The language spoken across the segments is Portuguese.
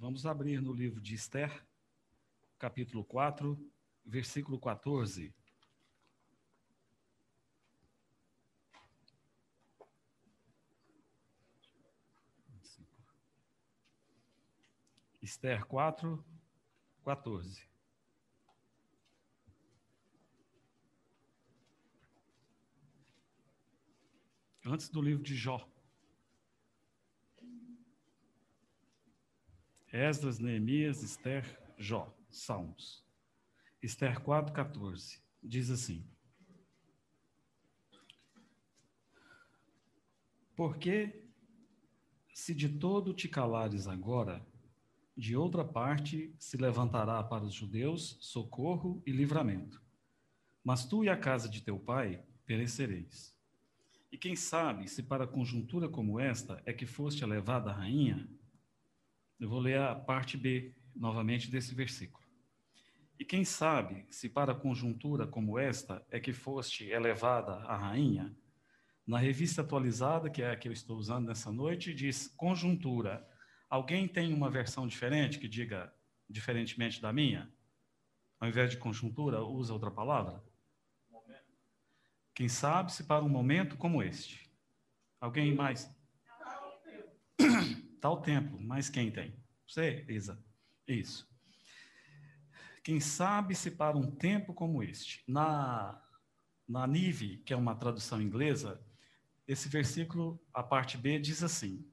Vamos abrir no livro de Esther, capítulo 4, versículo 14. Esther 4, 14. Antes do livro de Jó. Esdras, Neemias, Esther, Jó, Salmos. Esther 4, 14. Diz assim: Porque se de todo te calares agora, de outra parte se levantará para os judeus socorro e livramento. Mas tu e a casa de teu pai perecereis. E quem sabe se para conjuntura como esta é que foste elevada rainha? Eu vou ler a parte B novamente desse versículo. E quem sabe se para conjuntura como esta é que foste elevada a rainha? Na revista atualizada, que é a que eu estou usando nessa noite, diz conjuntura Alguém tem uma versão diferente que diga diferentemente da minha? Ao invés de conjuntura, usa outra palavra? Quem sabe se para um momento como este? Alguém mais? Tal tempo, mas quem tem? Você, Isa? Isso. Quem sabe se para um tempo como este? Na, na Nive, que é uma tradução inglesa, esse versículo, a parte B, diz assim: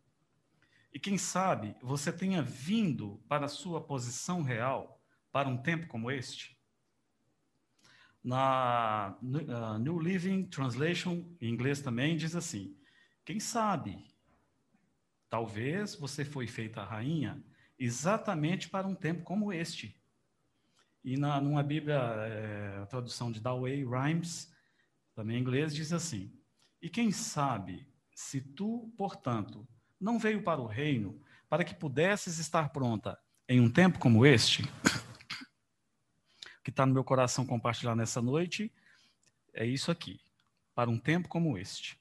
e quem sabe você tenha vindo para a sua posição real para um tempo como este? Na uh, New Living Translation, em inglês também, diz assim: quem sabe, talvez você foi feita rainha exatamente para um tempo como este. E na, numa Bíblia, é, a tradução de Dawei Rhymes, também em inglês, diz assim: E quem sabe se tu, portanto, não veio para o reino para que pudesses estar pronta em um tempo como este, que está no meu coração compartilhar nessa noite, é isso aqui, para um tempo como este.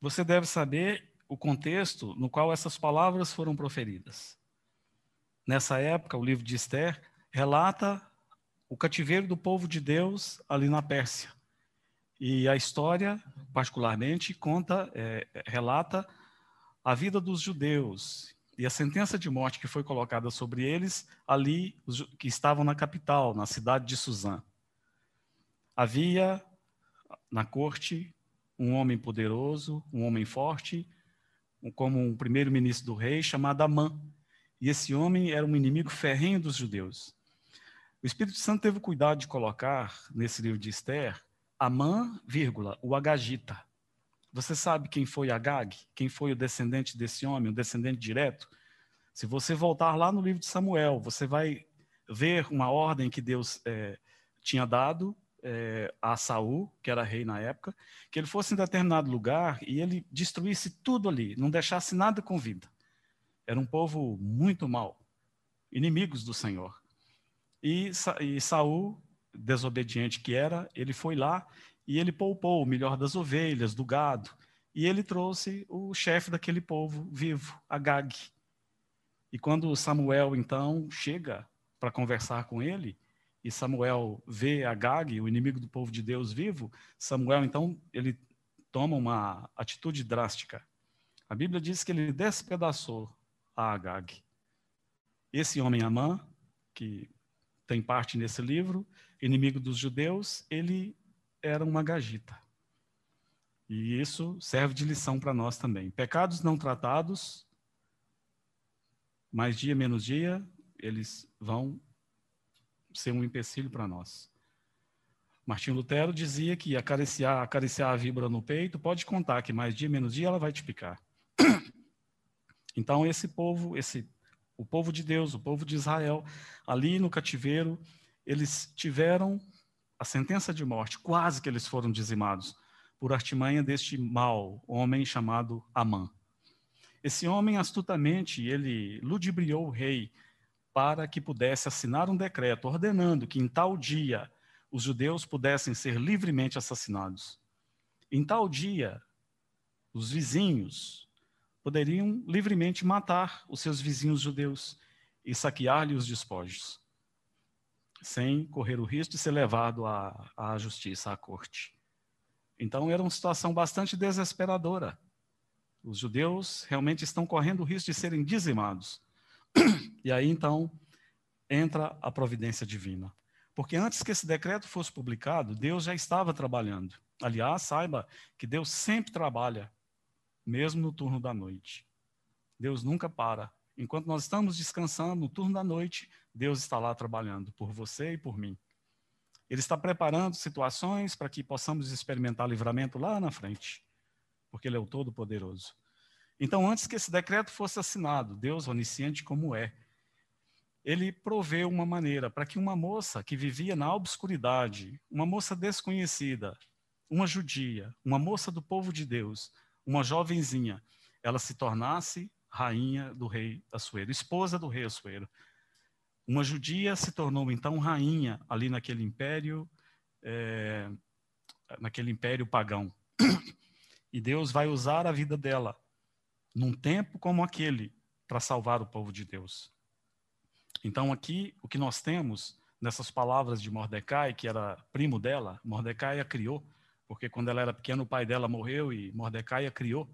Você deve saber o contexto no qual essas palavras foram proferidas. Nessa época, o livro de Esther relata o cativeiro do povo de Deus ali na Pérsia. E a história, particularmente, conta, é, relata a vida dos judeus e a sentença de morte que foi colocada sobre eles ali, que estavam na capital, na cidade de Suzã. Havia na corte um homem poderoso, um homem forte, como um primeiro-ministro do rei, chamado Amã. E esse homem era um inimigo ferrenho dos judeus. O Espírito Santo teve cuidado de colocar nesse livro de Esther Amã, vírgula, o Agagita. Você sabe quem foi Agag? Quem foi o descendente desse homem, o descendente direto? Se você voltar lá no livro de Samuel, você vai ver uma ordem que Deus é, tinha dado é, a Saul, que era rei na época, que ele fosse em determinado lugar e ele destruísse tudo ali, não deixasse nada com vida. Era um povo muito mau, inimigos do Senhor. E, e Saul, desobediente que era, ele foi lá e ele poupou o melhor das ovelhas, do gado, e ele trouxe o chefe daquele povo vivo, Agag. E quando Samuel então chega para conversar com ele, e Samuel vê Agag, o inimigo do povo de Deus vivo, Samuel então ele toma uma atitude drástica. A Bíblia diz que ele despedaçou a Agag. Esse homem Amã, que tem parte nesse livro, inimigo dos judeus, ele era uma gagita. E isso serve de lição para nós também. Pecados não tratados, mais dia menos dia, eles vão ser um empecilho para nós. Martinho Lutero dizia que acariciar, acariciar a víbora no peito, pode contar que mais dia menos dia ela vai te picar. Então esse povo, esse o povo de Deus, o povo de Israel, ali no cativeiro, eles tiveram a sentença de morte, quase que eles foram dizimados por artimanha deste mau homem chamado Amã. Esse homem astutamente ele ludibriou o rei para que pudesse assinar um decreto ordenando que em tal dia os judeus pudessem ser livremente assassinados. Em tal dia, os vizinhos poderiam livremente matar os seus vizinhos judeus e saquear-lhe os despojos, sem correr o risco de ser levado à, à justiça, à corte. Então era uma situação bastante desesperadora. Os judeus realmente estão correndo o risco de serem dizimados. E aí então entra a providência divina. Porque antes que esse decreto fosse publicado, Deus já estava trabalhando. Aliás, saiba que Deus sempre trabalha, mesmo no turno da noite. Deus nunca para. Enquanto nós estamos descansando no turno da noite, Deus está lá trabalhando por você e por mim. Ele está preparando situações para que possamos experimentar livramento lá na frente, porque Ele é o Todo-Poderoso. Então, antes que esse decreto fosse assinado, Deus, onisciente como é, ele proveu uma maneira para que uma moça que vivia na obscuridade, uma moça desconhecida, uma judia, uma moça do povo de Deus, uma jovenzinha, ela se tornasse rainha do rei Assuero, esposa do rei Assuero. Uma judia se tornou então rainha ali naquele império, é, naquele império pagão. E Deus vai usar a vida dela num tempo como aquele para salvar o povo de Deus. Então aqui o que nós temos nessas palavras de Mordecai, que era primo dela, Mordecai a criou, porque quando ela era pequena o pai dela morreu e Mordecai a criou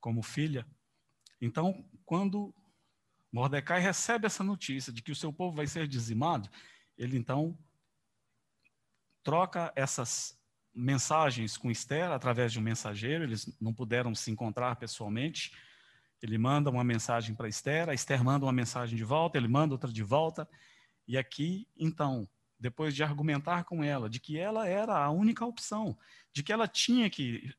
como filha. Então, quando Mordecai recebe essa notícia de que o seu povo vai ser dizimado, ele então troca essas mensagens com Esther através de um mensageiro, eles não puderam se encontrar pessoalmente. Ele manda uma mensagem para Esther, a Esther manda uma mensagem de volta, ele manda outra de volta. E aqui, então, depois de argumentar com ela de que ela era a única opção, de que ela tinha que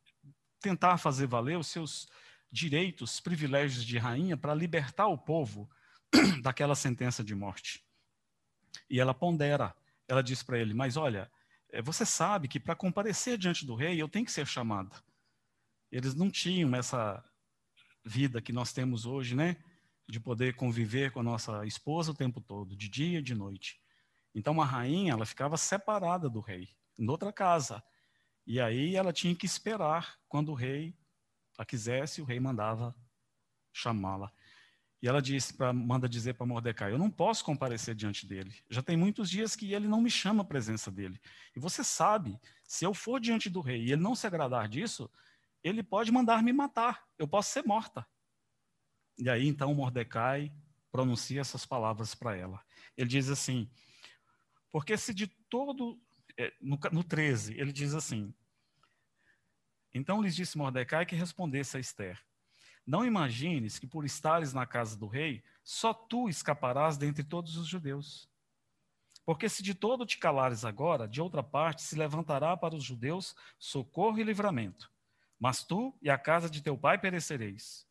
tentar fazer valer os seus direitos, privilégios de rainha para libertar o povo daquela sentença de morte. E ela pondera, ela diz para ele: Mas olha, você sabe que para comparecer diante do rei eu tenho que ser chamada. Eles não tinham essa vida que nós temos hoje, né? De poder conviver com a nossa esposa o tempo todo, de dia e de noite. Então a rainha, ela ficava separada do rei, em outra casa. E aí ela tinha que esperar quando o rei a quisesse, o rei mandava chamá-la. E ela disse para manda dizer para Mordecai: Eu não posso comparecer diante dele. Já tem muitos dias que ele não me chama a presença dele. E você sabe, se eu for diante do rei e ele não se agradar disso, ele pode mandar me matar. Eu posso ser morta. E aí então Mordecai pronuncia essas palavras para ela. Ele diz assim: Porque se de todo. É, no, no 13, ele diz assim: então lhes disse Mordecai que respondesse a Esther: Não imagines que por estares na casa do rei, só tu escaparás dentre todos os judeus. Porque se de todo te calares agora, de outra parte se levantará para os judeus socorro e livramento. Mas tu e a casa de teu pai perecereis.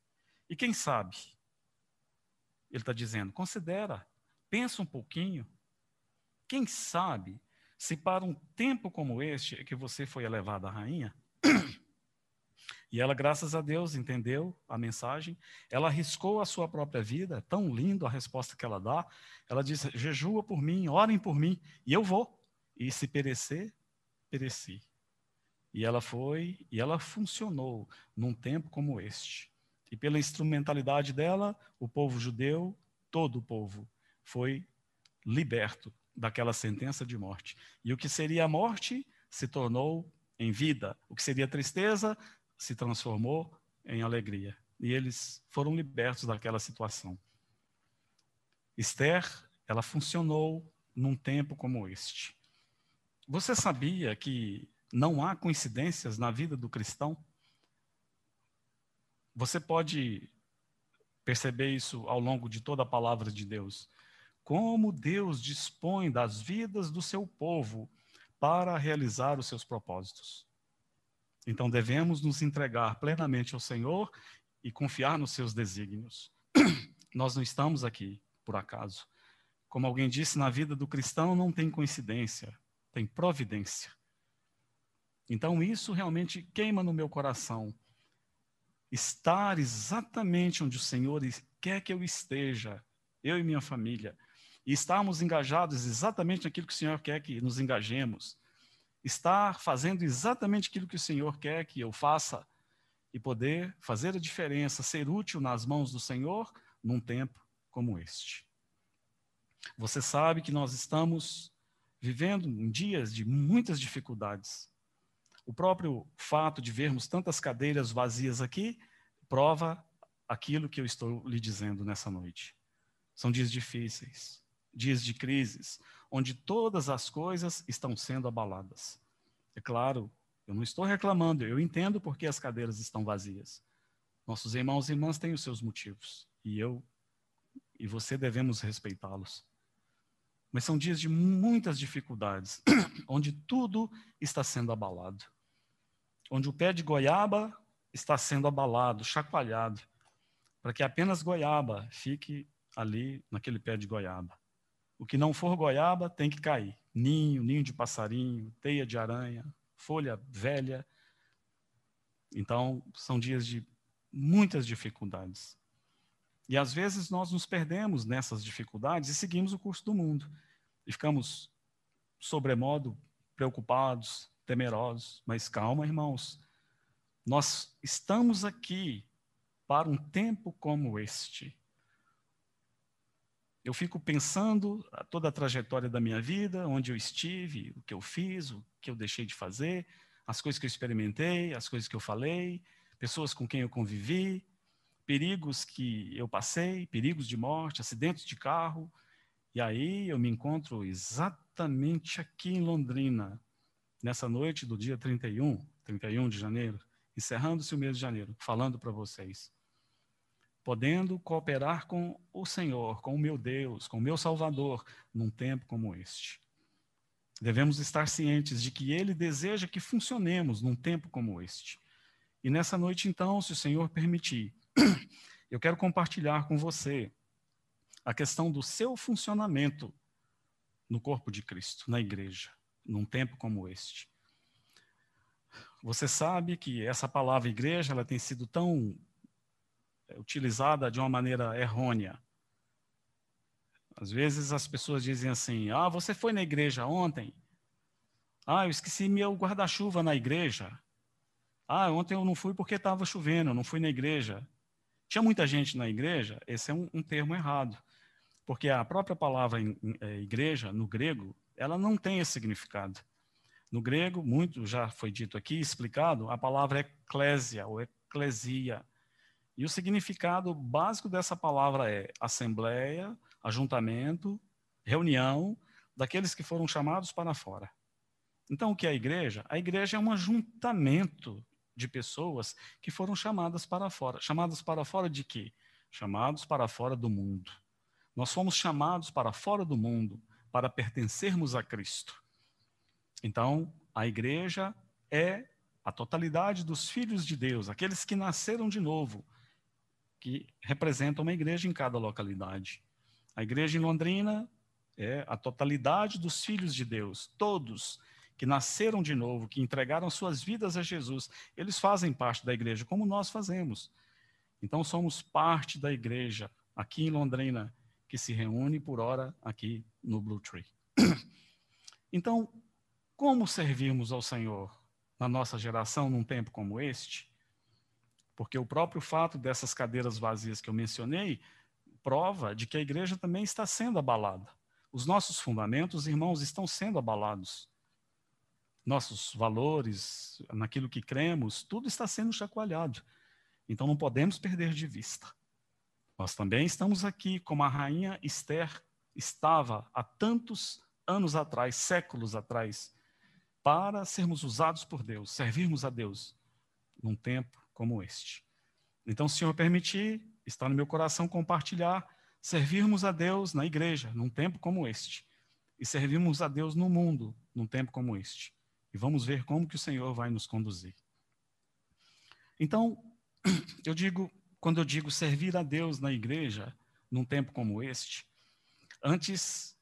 E quem sabe? Ele está dizendo: considera, pensa um pouquinho. Quem sabe se para um tempo como este é que você foi elevada a rainha? E ela, graças a Deus, entendeu a mensagem. Ela arriscou a sua própria vida. É tão lindo a resposta que ela dá. Ela diz: jejua por mim, orem por mim, e eu vou. E se perecer, pereci. E ela foi, e ela funcionou num tempo como este. E pela instrumentalidade dela, o povo judeu, todo o povo, foi liberto daquela sentença de morte. E o que seria a morte se tornou em vida. O que seria tristeza se transformou em alegria. E eles foram libertos daquela situação. Esther, ela funcionou num tempo como este. Você sabia que não há coincidências na vida do cristão? Você pode perceber isso ao longo de toda a palavra de Deus. Como Deus dispõe das vidas do seu povo para realizar os seus propósitos. Então devemos nos entregar plenamente ao Senhor e confiar nos seus desígnios. Nós não estamos aqui por acaso. Como alguém disse, na vida do cristão não tem coincidência, tem providência. Então isso realmente queima no meu coração. Estar exatamente onde o Senhor quer que eu esteja, eu e minha família, e estarmos engajados exatamente naquilo que o Senhor quer que nos engajemos estar fazendo exatamente aquilo que o Senhor quer que eu faça e poder fazer a diferença, ser útil nas mãos do Senhor num tempo como este. Você sabe que nós estamos vivendo em dias de muitas dificuldades. O próprio fato de vermos tantas cadeiras vazias aqui prova aquilo que eu estou lhe dizendo nessa noite. São dias difíceis, dias de crises, onde todas as coisas estão sendo abaladas. É claro, eu não estou reclamando, eu entendo porque as cadeiras estão vazias. Nossos irmãos e irmãs têm os seus motivos, e eu e você devemos respeitá-los. Mas são dias de muitas dificuldades, onde tudo está sendo abalado. Onde o pé de goiaba está sendo abalado, chacoalhado, para que apenas goiaba fique ali naquele pé de goiaba. O que não for goiaba tem que cair. Ninho, ninho de passarinho, teia de aranha, folha velha. Então, são dias de muitas dificuldades. E às vezes nós nos perdemos nessas dificuldades e seguimos o curso do mundo. E ficamos sobremodo preocupados, temerosos. Mas calma, irmãos. Nós estamos aqui para um tempo como este. Eu fico pensando toda a trajetória da minha vida, onde eu estive, o que eu fiz, o que eu deixei de fazer, as coisas que eu experimentei, as coisas que eu falei, pessoas com quem eu convivi, perigos que eu passei, perigos de morte, acidentes de carro. E aí eu me encontro exatamente aqui em Londrina, nessa noite do dia 31, 31 de janeiro, encerrando-se o mês de janeiro, falando para vocês. Podendo cooperar com o Senhor, com o meu Deus, com o meu Salvador, num tempo como este. Devemos estar cientes de que Ele deseja que funcionemos num tempo como este. E nessa noite, então, se o Senhor permitir, eu quero compartilhar com você a questão do seu funcionamento no corpo de Cristo, na igreja, num tempo como este. Você sabe que essa palavra igreja ela tem sido tão utilizada de uma maneira errônea. Às vezes as pessoas dizem assim: Ah, você foi na igreja ontem? Ah, eu esqueci meu guarda-chuva na igreja. Ah, ontem eu não fui porque estava chovendo, não fui na igreja. Tinha muita gente na igreja, esse é um, um termo errado, porque a própria palavra em, em, é, igreja, no grego, ela não tem esse significado. No grego, muito já foi dito aqui, explicado, a palavra é eclésia ou eclesia. E o significado básico dessa palavra é assembleia, ajuntamento, reunião daqueles que foram chamados para fora. Então, o que é a igreja? A igreja é um ajuntamento de pessoas que foram chamadas para fora. Chamadas para fora de quê? Chamados para fora do mundo. Nós fomos chamados para fora do mundo para pertencermos a Cristo. Então, a igreja é a totalidade dos filhos de Deus, aqueles que nasceram de novo, que representam uma igreja em cada localidade. A igreja em Londrina é a totalidade dos filhos de Deus, todos que nasceram de novo, que entregaram suas vidas a Jesus, eles fazem parte da igreja, como nós fazemos. Então, somos parte da igreja aqui em Londrina, que se reúne por hora aqui no Blue Tree. Então, como servirmos ao Senhor na nossa geração num tempo como este? Porque o próprio fato dessas cadeiras vazias que eu mencionei prova de que a igreja também está sendo abalada. Os nossos fundamentos, irmãos, estão sendo abalados nossos valores, naquilo que cremos, tudo está sendo chacoalhado. Então não podemos perder de vista. Nós também estamos aqui como a rainha Esther estava há tantos anos atrás, séculos atrás, para sermos usados por Deus, servirmos a Deus num tempo como este. Então, se o Senhor permitir, está no meu coração compartilhar, servirmos a Deus na igreja num tempo como este e servirmos a Deus no mundo num tempo como este. E vamos ver como que o Senhor vai nos conduzir. Então, eu digo, quando eu digo servir a Deus na igreja, num tempo como este, antes,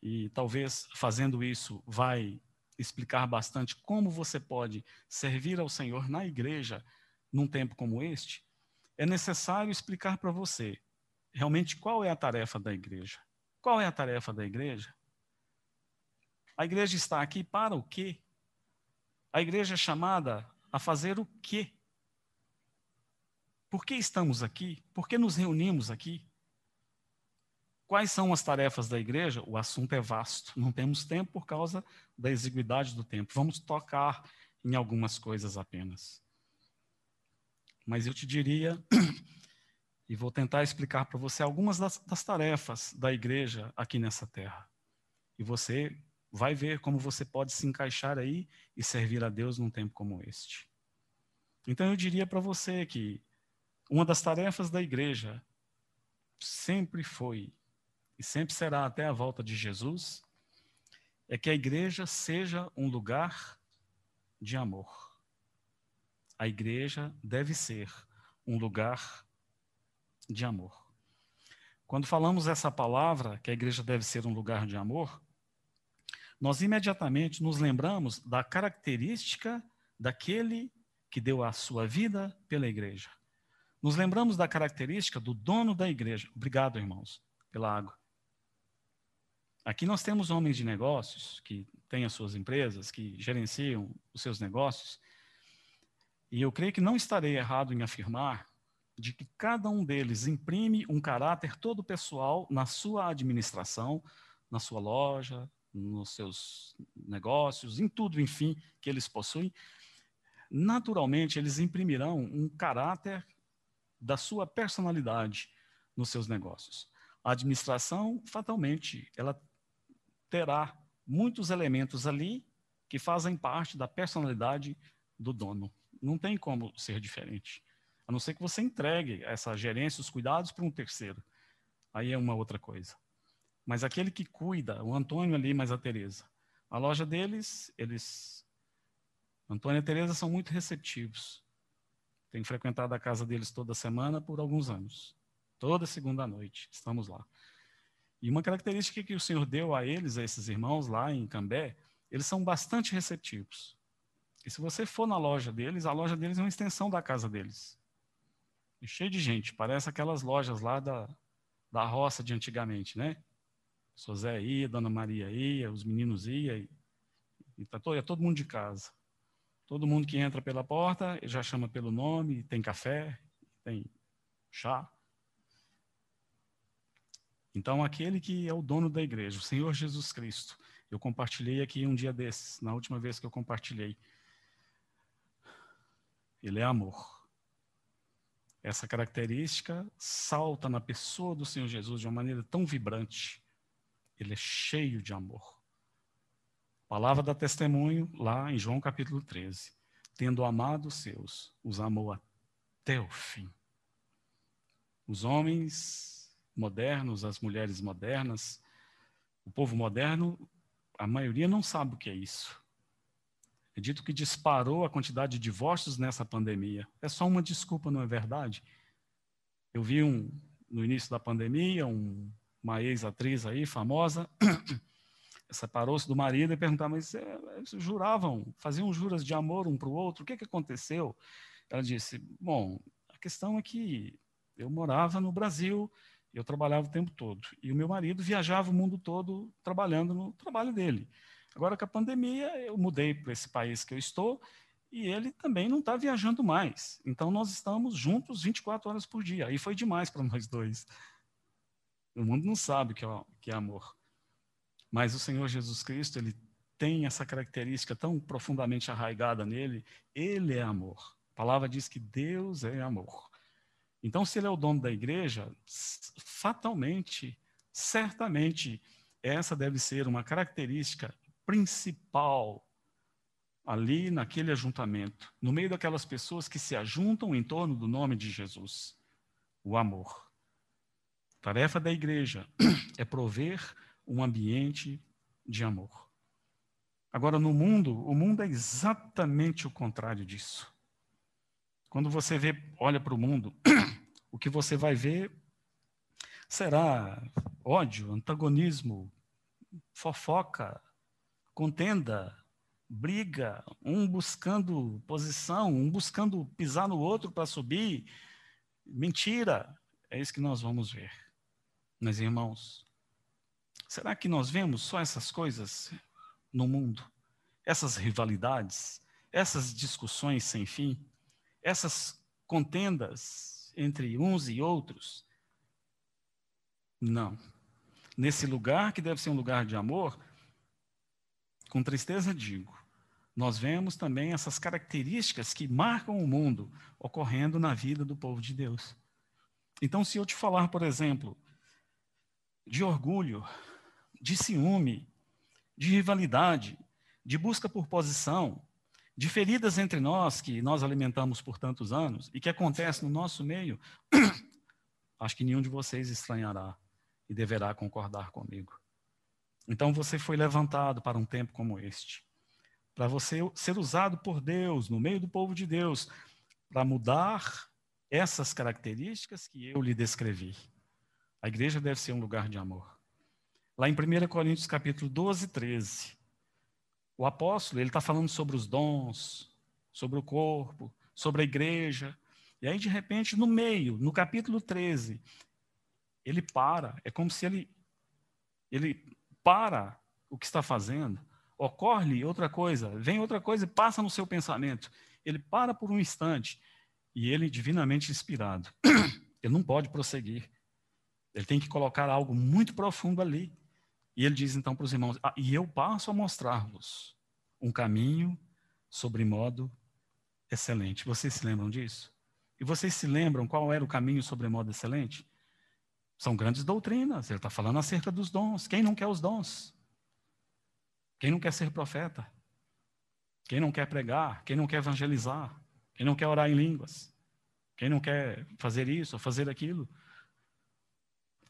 e talvez fazendo isso vai explicar bastante como você pode servir ao Senhor na igreja num tempo como este, é necessário explicar para você realmente qual é a tarefa da igreja. Qual é a tarefa da igreja? A igreja está aqui para o quê? A igreja é chamada a fazer o quê? Por que estamos aqui? Por que nos reunimos aqui? Quais são as tarefas da igreja? O assunto é vasto, não temos tempo por causa da exiguidade do tempo. Vamos tocar em algumas coisas apenas. Mas eu te diria, e vou tentar explicar para você algumas das, das tarefas da igreja aqui nessa terra. E você vai ver como você pode se encaixar aí e servir a Deus num tempo como este. Então eu diria para você que uma das tarefas da igreja sempre foi e sempre será até a volta de Jesus, é que a igreja seja um lugar de amor. A igreja deve ser um lugar de amor. Quando falamos essa palavra, que a igreja deve ser um lugar de amor, nós imediatamente nos lembramos da característica daquele que deu a sua vida pela igreja. Nos lembramos da característica do dono da igreja. Obrigado, irmãos, pela água. Aqui nós temos homens de negócios que têm as suas empresas, que gerenciam os seus negócios. E eu creio que não estarei errado em afirmar de que cada um deles imprime um caráter todo pessoal na sua administração, na sua loja, nos seus negócios, em tudo, enfim, que eles possuem. Naturalmente, eles imprimirão um caráter da sua personalidade nos seus negócios. A administração, fatalmente, ela terá muitos elementos ali que fazem parte da personalidade do dono. Não tem como ser diferente. A não ser que você entregue essa gerência, os cuidados para um terceiro. Aí é uma outra coisa. Mas aquele que cuida, o Antônio ali, mais a Tereza, a loja deles, eles, Antônio e Tereza são muito receptivos. Tenho frequentado a casa deles toda semana por alguns anos. Toda segunda noite, estamos lá. E uma característica que o Senhor deu a eles, a esses irmãos lá em Cambé, eles são bastante receptivos. E se você for na loja deles, a loja deles é uma extensão da casa deles. E cheio de gente, parece aquelas lojas lá da, da roça de antigamente, né? O Zé ia, Dona Maria ia, os meninos iam, e, e tá todo, é todo mundo de casa. Todo mundo que entra pela porta já chama pelo nome, tem café, tem chá. Então, aquele que é o dono da igreja, o Senhor Jesus Cristo, eu compartilhei aqui um dia desses, na última vez que eu compartilhei. Ele é amor. Essa característica salta na pessoa do Senhor Jesus de uma maneira tão vibrante. Ele é cheio de amor. Palavra da testemunho, lá em João capítulo 13. Tendo amado os seus, os amou até o fim. Os homens modernos, as mulheres modernas, o povo moderno, a maioria não sabe o que é isso. É dito que disparou a quantidade de divórcios nessa pandemia. É só uma desculpa, não é verdade? Eu vi um, no início da pandemia um, uma ex-atriz aí, famosa, separou-se do marido e perguntava, mas é, juravam, faziam juras de amor um para o outro, o que, que aconteceu? Ela disse, bom, a questão é que eu morava no Brasil, eu trabalhava o tempo todo. E o meu marido viajava o mundo todo trabalhando no trabalho dele. Agora, com a pandemia, eu mudei para esse país que eu estou e ele também não está viajando mais. Então, nós estamos juntos 24 horas por dia. Aí foi demais para nós dois. O mundo não sabe que é, que é amor. Mas o Senhor Jesus Cristo, ele tem essa característica tão profundamente arraigada nele. Ele é amor. A palavra diz que Deus é amor. Então, se ele é o dono da igreja, fatalmente, certamente, essa deve ser uma característica principal ali naquele ajuntamento, no meio daquelas pessoas que se ajuntam em torno do nome de Jesus: o amor. tarefa da igreja é prover um ambiente de amor. Agora, no mundo, o mundo é exatamente o contrário disso. Quando você vê, olha para o mundo, o que você vai ver será ódio, antagonismo, fofoca, contenda, briga, um buscando posição, um buscando pisar no outro para subir. Mentira. É isso que nós vamos ver. Mas, irmãos, será que nós vemos só essas coisas no mundo? Essas rivalidades, essas discussões sem fim? essas contendas entre uns e outros? Não. nesse lugar que deve ser um lugar de amor, com tristeza digo, nós vemos também essas características que marcam o mundo ocorrendo na vida do povo de Deus. Então, se eu te falar, por exemplo, de orgulho, de ciúme, de rivalidade, de busca por posição, de feridas entre nós que nós alimentamos por tantos anos e que acontece no nosso meio, acho que nenhum de vocês estranhará e deverá concordar comigo. Então você foi levantado para um tempo como este, para você ser usado por Deus, no meio do povo de Deus, para mudar essas características que eu lhe descrevi. A igreja deve ser um lugar de amor. Lá em 1 Coríntios capítulo 12, 13, o apóstolo ele está falando sobre os dons, sobre o corpo, sobre a igreja. E aí, de repente, no meio, no capítulo 13, ele para. É como se ele, ele para o que está fazendo. Ocorre outra coisa, vem outra coisa e passa no seu pensamento. Ele para por um instante e ele, divinamente inspirado, ele não pode prosseguir. Ele tem que colocar algo muito profundo ali. E ele diz então para os irmãos: ah, E eu passo a mostrar-vos um caminho sobre modo excelente. Vocês se lembram disso? E vocês se lembram qual era o caminho sobre modo excelente? São grandes doutrinas. Ele está falando acerca dos dons. Quem não quer os dons? Quem não quer ser profeta? Quem não quer pregar? Quem não quer evangelizar? Quem não quer orar em línguas? Quem não quer fazer isso fazer aquilo?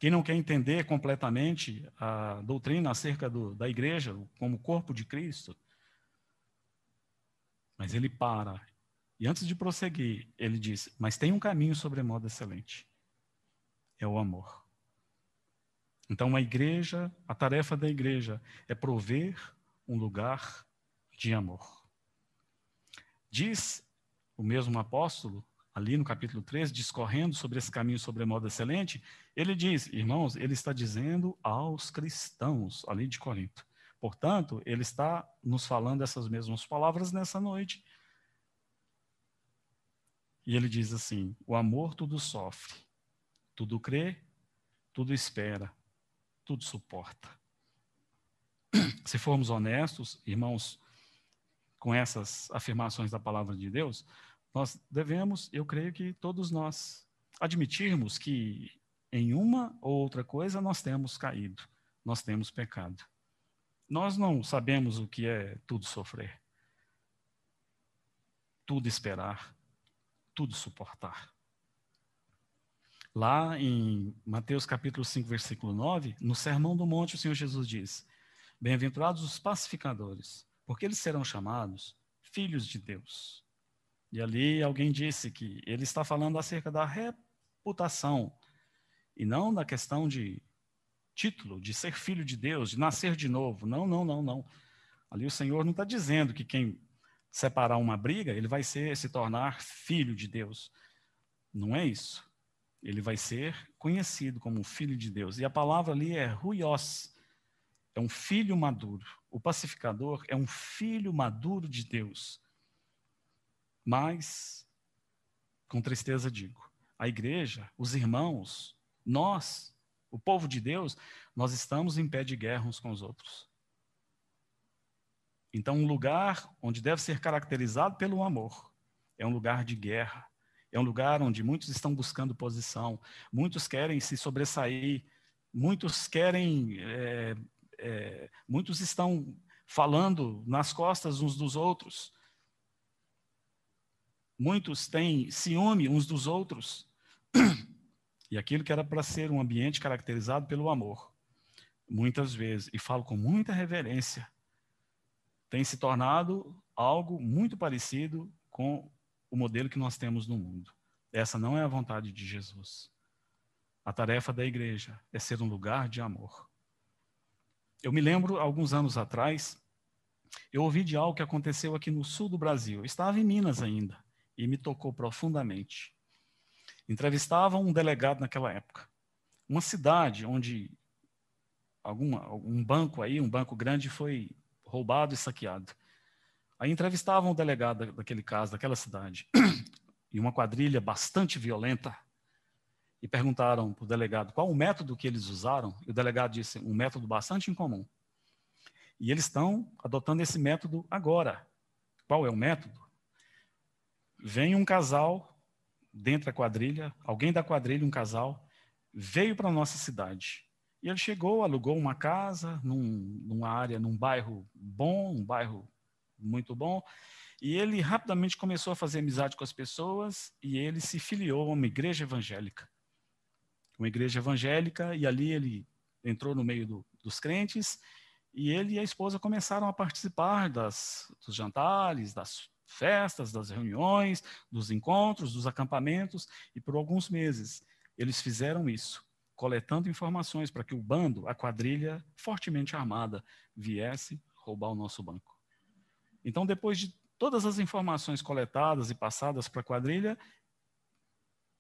Quem não quer entender completamente a doutrina acerca do, da igreja como corpo de Cristo? Mas ele para. E antes de prosseguir, ele diz: Mas tem um caminho sobremodo excelente. É o amor. Então, a igreja, a tarefa da igreja é prover um lugar de amor. Diz o mesmo apóstolo ali no capítulo 13, discorrendo sobre esse caminho sobre modo excelente, ele diz, irmãos, ele está dizendo aos cristãos ali de Corinto. Portanto, ele está nos falando essas mesmas palavras nessa noite. E ele diz assim: o amor tudo sofre, tudo crê, tudo espera, tudo suporta. Se formos honestos, irmãos, com essas afirmações da palavra de Deus, nós devemos, eu creio que todos nós, admitirmos que em uma ou outra coisa nós temos caído, nós temos pecado. Nós não sabemos o que é tudo sofrer, tudo esperar, tudo suportar. Lá em Mateus capítulo 5, versículo 9, no Sermão do Monte, o Senhor Jesus diz: Bem-aventurados os pacificadores, porque eles serão chamados filhos de Deus. E ali alguém disse que ele está falando acerca da reputação e não da questão de título, de ser filho de Deus, de nascer de novo. Não, não, não, não. Ali o Senhor não está dizendo que quem separar uma briga, ele vai ser, se tornar filho de Deus. Não é isso. Ele vai ser conhecido como filho de Deus. E a palavra ali é ruios, é um filho maduro. O pacificador é um filho maduro de Deus. Mas, com tristeza digo, a igreja, os irmãos, nós, o povo de Deus, nós estamos em pé de guerra uns com os outros. Então, um lugar onde deve ser caracterizado pelo amor é um lugar de guerra. É um lugar onde muitos estão buscando posição, muitos querem se sobressair, muitos querem, é, é, muitos estão falando nas costas uns dos outros, Muitos têm ciúme uns dos outros. E aquilo que era para ser um ambiente caracterizado pelo amor, muitas vezes, e falo com muita reverência, tem se tornado algo muito parecido com o modelo que nós temos no mundo. Essa não é a vontade de Jesus. A tarefa da igreja é ser um lugar de amor. Eu me lembro, alguns anos atrás, eu ouvi de algo que aconteceu aqui no sul do Brasil. Eu estava em Minas ainda e me tocou profundamente. Entrevistava um delegado naquela época. Uma cidade onde alguma, um banco aí, um banco grande, foi roubado e saqueado. Aí entrevistavam um delegado daquele caso, daquela cidade, e uma quadrilha bastante violenta. e perguntaram para o delegado qual o método que eles usaram, e o delegado disse um método bastante incomum. E eles estão adotando esse método agora. Qual é o método? Vem um casal dentro da quadrilha, alguém da quadrilha, um casal, veio para a nossa cidade. E ele chegou, alugou uma casa num, numa área, num bairro bom, um bairro muito bom, e ele rapidamente começou a fazer amizade com as pessoas e ele se filiou a uma igreja evangélica. Uma igreja evangélica, e ali ele entrou no meio do, dos crentes, e ele e a esposa começaram a participar das, dos jantares, das festas, das reuniões, dos encontros, dos acampamentos, e por alguns meses eles fizeram isso, coletando informações para que o bando, a quadrilha fortemente armada, viesse roubar o nosso banco. Então, depois de todas as informações coletadas e passadas para a quadrilha,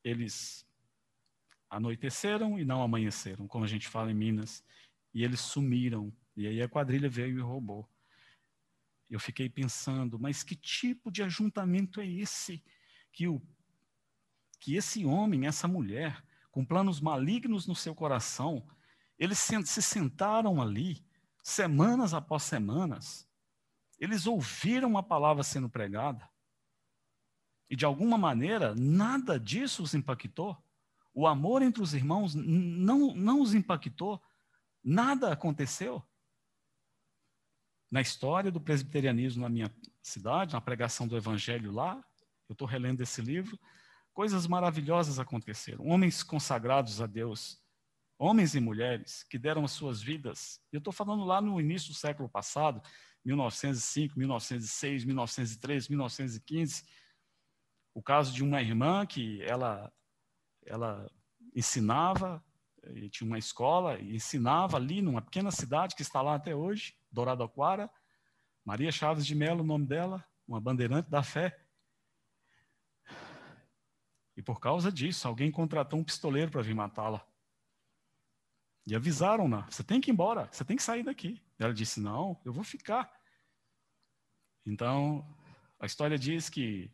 eles anoiteceram e não amanheceram, como a gente fala em Minas, e eles sumiram. E aí a quadrilha veio e roubou. Eu fiquei pensando, mas que tipo de ajuntamento é esse que o que esse homem, essa mulher, com planos malignos no seu coração, eles se sentaram ali semanas após semanas. Eles ouviram a palavra sendo pregada. E de alguma maneira, nada disso os impactou. O amor entre os irmãos não, não os impactou. Nada aconteceu na história do presbiterianismo na minha cidade, na pregação do evangelho lá, eu estou relendo esse livro, coisas maravilhosas aconteceram. Homens consagrados a Deus, homens e mulheres que deram as suas vidas. Eu estou falando lá no início do século passado, 1905, 1906, 1913, 1915. O caso de uma irmã que ela, ela ensinava, e tinha uma escola, e ensinava ali numa pequena cidade que está lá até hoje, Dourado Aquara, Maria Chaves de Mello, o nome dela, uma bandeirante da fé. E por causa disso, alguém contratou um pistoleiro para vir matá-la. E avisaram-na: você tem que ir embora, você tem que sair daqui. Ela disse: não, eu vou ficar. Então, a história diz que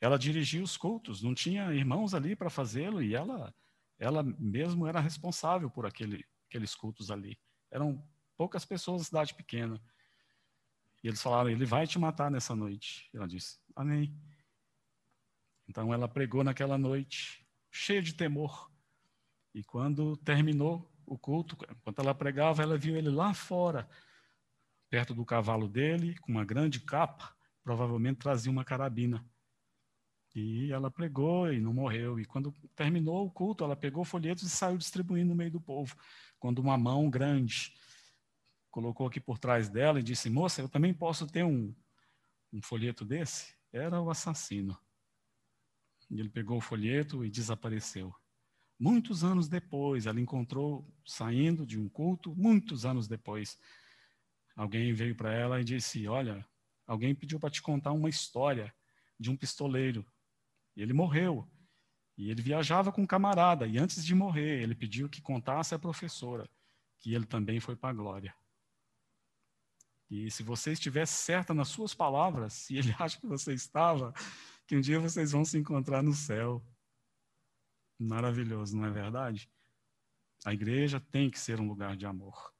ela dirigia os cultos, não tinha irmãos ali para fazê-lo, e ela, ela mesmo era responsável por aquele, aqueles cultos ali. Eram poucas pessoas, cidade pequena. E eles falaram: Ele vai te matar nessa noite. Ela disse: Amém. Então ela pregou naquela noite, cheia de temor. E quando terminou o culto, enquanto ela pregava, ela viu ele lá fora, perto do cavalo dele, com uma grande capa, provavelmente trazia uma carabina. E ela pregou e não morreu. E quando terminou o culto, ela pegou folhetos e saiu distribuindo no meio do povo. Quando uma mão grande colocou aqui por trás dela e disse: Moça, eu também posso ter um, um folheto desse? Era o assassino. E ele pegou o folheto e desapareceu. Muitos anos depois, ela encontrou, saindo de um culto, muitos anos depois, alguém veio para ela e disse: Olha, alguém pediu para te contar uma história de um pistoleiro. Ele morreu. E ele viajava com um camarada. E antes de morrer, ele pediu que contasse à professora que ele também foi para a glória. E se você estiver certa nas suas palavras, se ele acha que você estava, que um dia vocês vão se encontrar no céu. Maravilhoso, não é verdade? A igreja tem que ser um lugar de amor.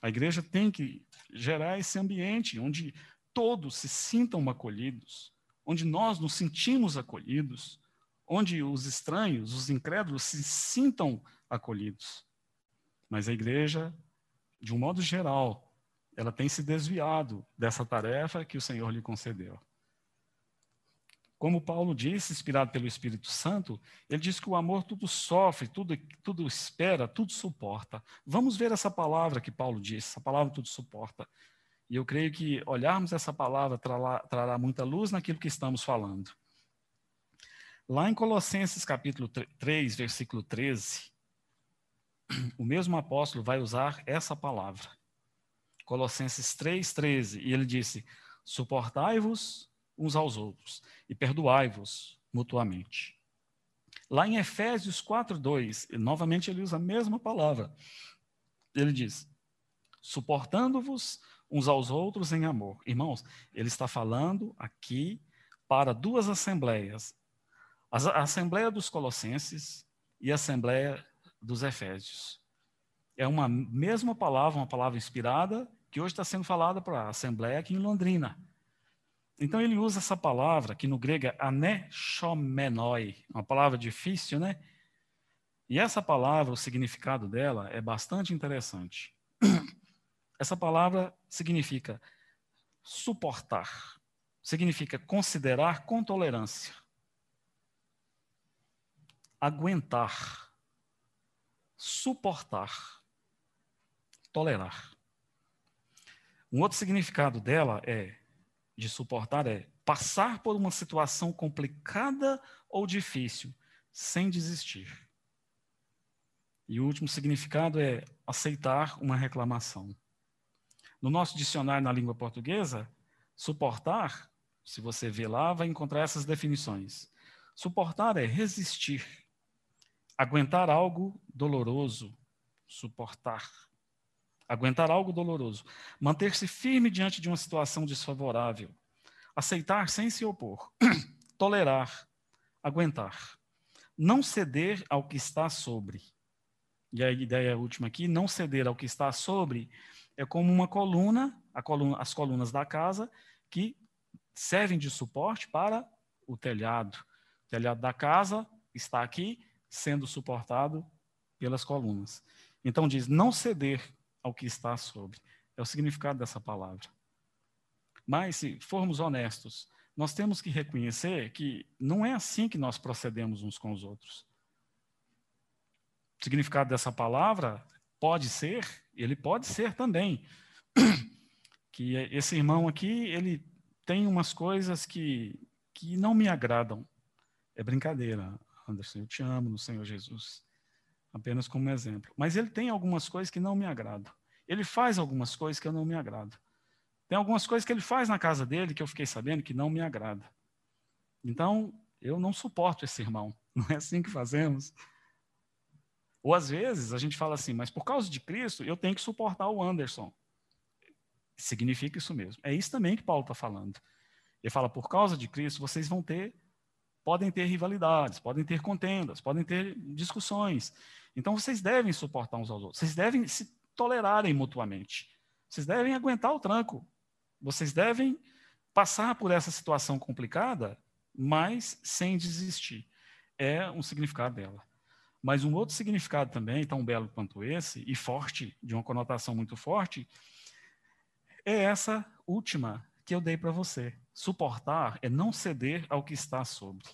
A igreja tem que gerar esse ambiente onde todos se sintam acolhidos, onde nós nos sentimos acolhidos, onde os estranhos, os incrédulos se sintam acolhidos. Mas a igreja, de um modo geral, ela tem se desviado dessa tarefa que o Senhor lhe concedeu. Como Paulo disse, inspirado pelo Espírito Santo, ele diz que o amor tudo sofre, tudo, tudo espera, tudo suporta. Vamos ver essa palavra que Paulo disse, essa palavra tudo suporta. E eu creio que olharmos essa palavra trará, trará muita luz naquilo que estamos falando. Lá em Colossenses capítulo 3, versículo 13, o mesmo apóstolo vai usar essa palavra. Colossenses 3,13, e ele disse: Suportai-vos uns aos outros e perdoai-vos mutuamente. Lá em Efésios 4,2, novamente ele usa a mesma palavra. Ele diz: Suportando-vos uns aos outros em amor. Irmãos, ele está falando aqui para duas assembleias. A Assembleia dos Colossenses e Assembleia dos Efésios. É uma mesma palavra, uma palavra inspirada, que hoje está sendo falada para a Assembleia aqui em Londrina. Então ele usa essa palavra, que no grego é aneshomenoi, uma palavra difícil, né? E essa palavra, o significado dela é bastante interessante. Essa palavra significa suportar, significa considerar com tolerância, aguentar, suportar, tolerar. Um outro significado dela é de suportar é passar por uma situação complicada ou difícil sem desistir. E o último significado é aceitar uma reclamação. No nosso dicionário na língua portuguesa, suportar, se você vê lá, vai encontrar essas definições. Suportar é resistir, aguentar algo doloroso, suportar. Aguentar algo doloroso, manter-se firme diante de uma situação desfavorável, aceitar sem se opor, tolerar, aguentar, não ceder ao que está sobre. E a ideia última aqui, não ceder ao que está sobre, é como uma coluna, coluna, as colunas da casa, que servem de suporte para o telhado. O telhado da casa está aqui sendo suportado pelas colunas. Então diz: não ceder ao que está sobre. É o significado dessa palavra. Mas, se formos honestos, nós temos que reconhecer que não é assim que nós procedemos uns com os outros. O significado dessa palavra pode ser, ele pode ser também, que esse irmão aqui, ele tem umas coisas que, que não me agradam. É brincadeira, Anderson, eu te amo no Senhor Jesus. Apenas como exemplo. Mas ele tem algumas coisas que não me agradam. Ele faz algumas coisas que eu não me agrado. Tem algumas coisas que ele faz na casa dele que eu fiquei sabendo que não me agrada. Então, eu não suporto esse irmão. Não é assim que fazemos. Ou às vezes a gente fala assim, mas por causa de Cristo eu tenho que suportar o Anderson. Significa isso mesmo. É isso também que Paulo está falando. Ele fala, por causa de Cristo vocês vão ter, podem ter rivalidades, podem ter contendas, podem ter discussões. Então vocês devem suportar uns aos outros. Vocês devem se tolerarem mutuamente. Vocês devem aguentar o tranco. Vocês devem passar por essa situação complicada, mas sem desistir. É um significado dela. Mas um outro significado também, tão belo quanto esse, e forte, de uma conotação muito forte, é essa última que eu dei para você. Suportar é não ceder ao que está sobre.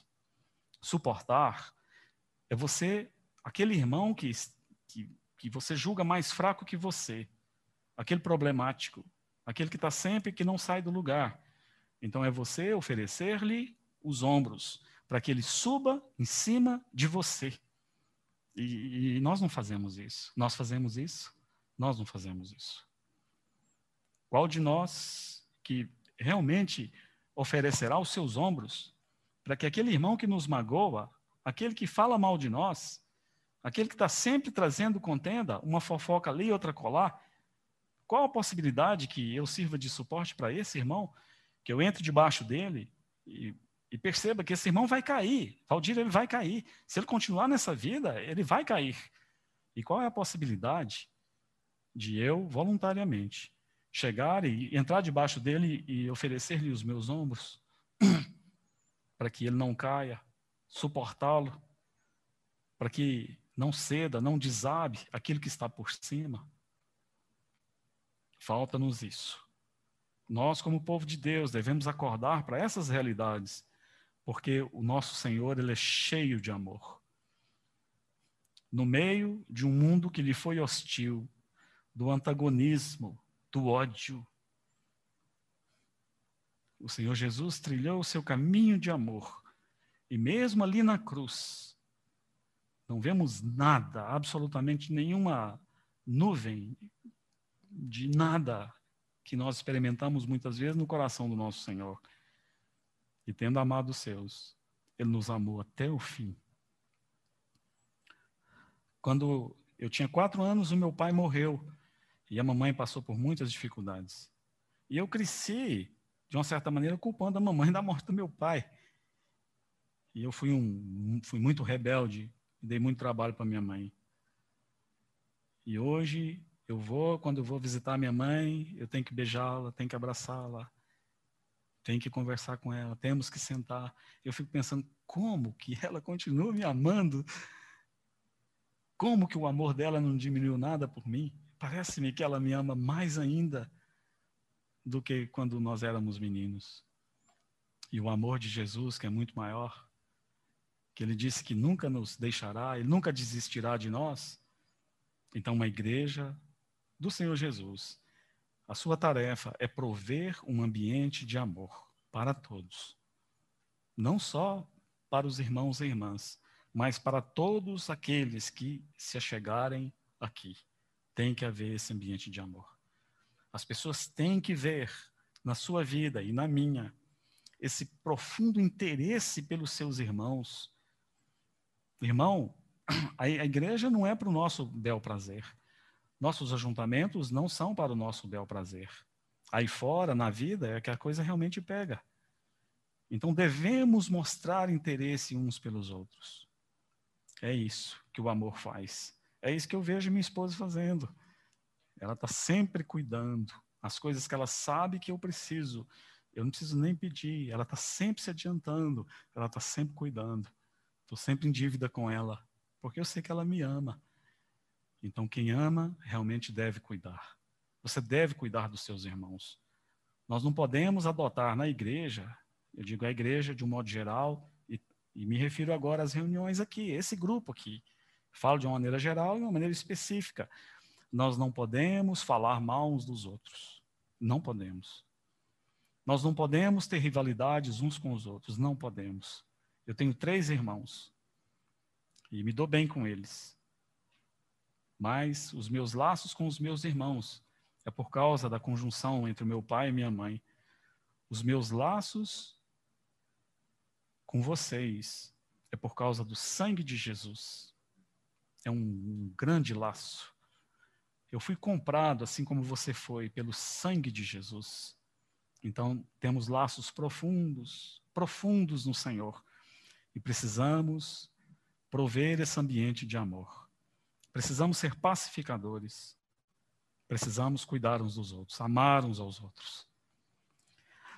Suportar é você, aquele irmão que, que, que você julga mais fraco que você, aquele problemático, aquele que está sempre que não sai do lugar. Então é você oferecer-lhe os ombros para que ele suba em cima de você. E, e nós não fazemos isso. Nós fazemos isso? Nós não fazemos isso. Qual de nós que realmente oferecerá os seus ombros para que aquele irmão que nos magoa, aquele que fala mal de nós, aquele que está sempre trazendo contenda, uma fofoca ali e outra colar, qual a possibilidade que eu sirva de suporte para esse irmão, que eu entre debaixo dele e e perceba que esse irmão vai cair. Valdir, ele vai cair. Se ele continuar nessa vida, ele vai cair. E qual é a possibilidade de eu, voluntariamente, chegar e entrar debaixo dele e oferecer-lhe os meus ombros para que ele não caia, suportá-lo, para que não ceda, não desabe aquilo que está por cima? Falta-nos isso. Nós, como povo de Deus, devemos acordar para essas realidades porque o nosso Senhor ele é cheio de amor. No meio de um mundo que lhe foi hostil, do antagonismo, do ódio, o Senhor Jesus trilhou o seu caminho de amor. E mesmo ali na cruz, não vemos nada, absolutamente nenhuma nuvem de nada que nós experimentamos muitas vezes no coração do nosso Senhor. E tendo amado os seus, ele nos amou até o fim. Quando eu tinha quatro anos, o meu pai morreu e a mamãe passou por muitas dificuldades. E eu cresci, de uma certa maneira, culpando a mamãe da morte do meu pai. E eu fui, um, fui muito rebelde dei muito trabalho para minha mãe. E hoje eu vou, quando eu vou visitar minha mãe, eu tenho que beijá-la, tenho que abraçá-la, tenho que conversar com ela, temos que sentar. Eu fico pensando como que ela continua me amando? Como que o amor dela não diminuiu nada por mim? Parece-me que ela me ama mais ainda do que quando nós éramos meninos. E o amor de Jesus, que é muito maior, que ele disse que nunca nos deixará, ele nunca desistirá de nós. Então, uma igreja do Senhor Jesus, a sua tarefa é prover um ambiente de amor para todos. Não só para os irmãos e irmãs, mas para todos aqueles que se achegarem aqui. Tem que haver esse ambiente de amor. As pessoas têm que ver na sua vida e na minha esse profundo interesse pelos seus irmãos. Irmão, a igreja não é para o nosso bel prazer. Nossos ajuntamentos não são para o nosso bel prazer. Aí fora, na vida, é que a coisa realmente pega. Então devemos mostrar interesse uns pelos outros. É isso que o amor faz. É isso que eu vejo minha esposa fazendo. Ela está sempre cuidando. As coisas que ela sabe que eu preciso, eu não preciso nem pedir. Ela está sempre se adiantando. Ela está sempre cuidando. Estou sempre em dívida com ela, porque eu sei que ela me ama. Então, quem ama realmente deve cuidar. Você deve cuidar dos seus irmãos. Nós não podemos adotar na igreja, eu digo a igreja de um modo geral, e, e me refiro agora às reuniões aqui, esse grupo aqui. Falo de uma maneira geral e de uma maneira específica. Nós não podemos falar mal uns dos outros. Não podemos. Nós não podemos ter rivalidades uns com os outros. Não podemos. Eu tenho três irmãos e me dou bem com eles. Mas os meus laços com os meus irmãos é por causa da conjunção entre meu pai e minha mãe. Os meus laços com vocês é por causa do sangue de Jesus. É um, um grande laço. Eu fui comprado, assim como você foi, pelo sangue de Jesus. Então, temos laços profundos, profundos no Senhor. E precisamos prover esse ambiente de amor. Precisamos ser pacificadores. Precisamos cuidar uns dos outros, amar uns aos outros.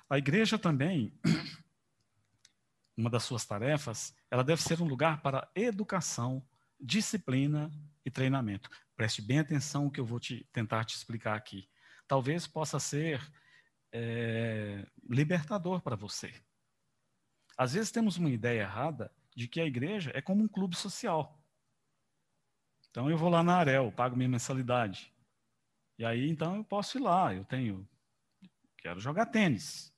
A igreja também, uma das suas tarefas, ela deve ser um lugar para educação, disciplina e treinamento. Preste bem atenção que eu vou te, tentar te explicar aqui. Talvez possa ser é, libertador para você. Às vezes temos uma ideia errada de que a igreja é como um clube social. Então eu vou lá na Arel, pago minha mensalidade. E aí então eu posso ir lá, eu tenho quero jogar tênis.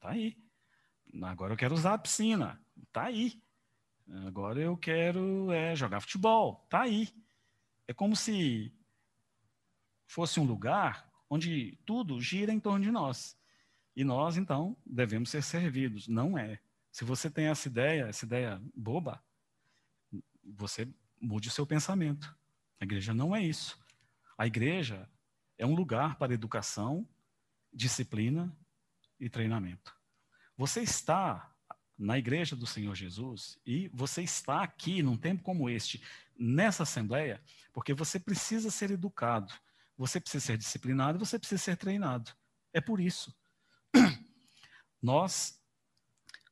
Tá aí. Agora eu quero usar a piscina. Tá aí. Agora eu quero é, jogar futebol. Tá aí. É como se fosse um lugar onde tudo gira em torno de nós. E nós, então, devemos ser servidos. Não é. Se você tem essa ideia, essa ideia boba, você mude o seu pensamento. A igreja não é isso. A igreja é um lugar para educação, disciplina e treinamento. Você está na igreja do Senhor Jesus e você está aqui num tempo como este, nessa assembleia, porque você precisa ser educado, você precisa ser disciplinado, você precisa ser treinado. É por isso. Nós,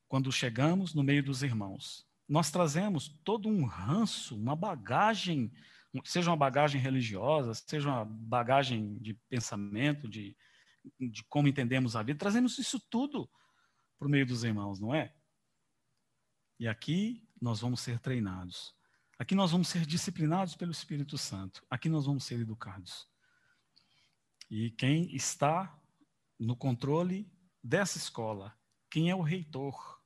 quando chegamos no meio dos irmãos, nós trazemos todo um ranço, uma bagagem, seja uma bagagem religiosa, seja uma bagagem de pensamento, de, de como entendemos a vida, trazemos isso tudo para o meio dos irmãos, não é? E aqui nós vamos ser treinados. Aqui nós vamos ser disciplinados pelo Espírito Santo. Aqui nós vamos ser educados. E quem está no controle dessa escola, quem é o reitor,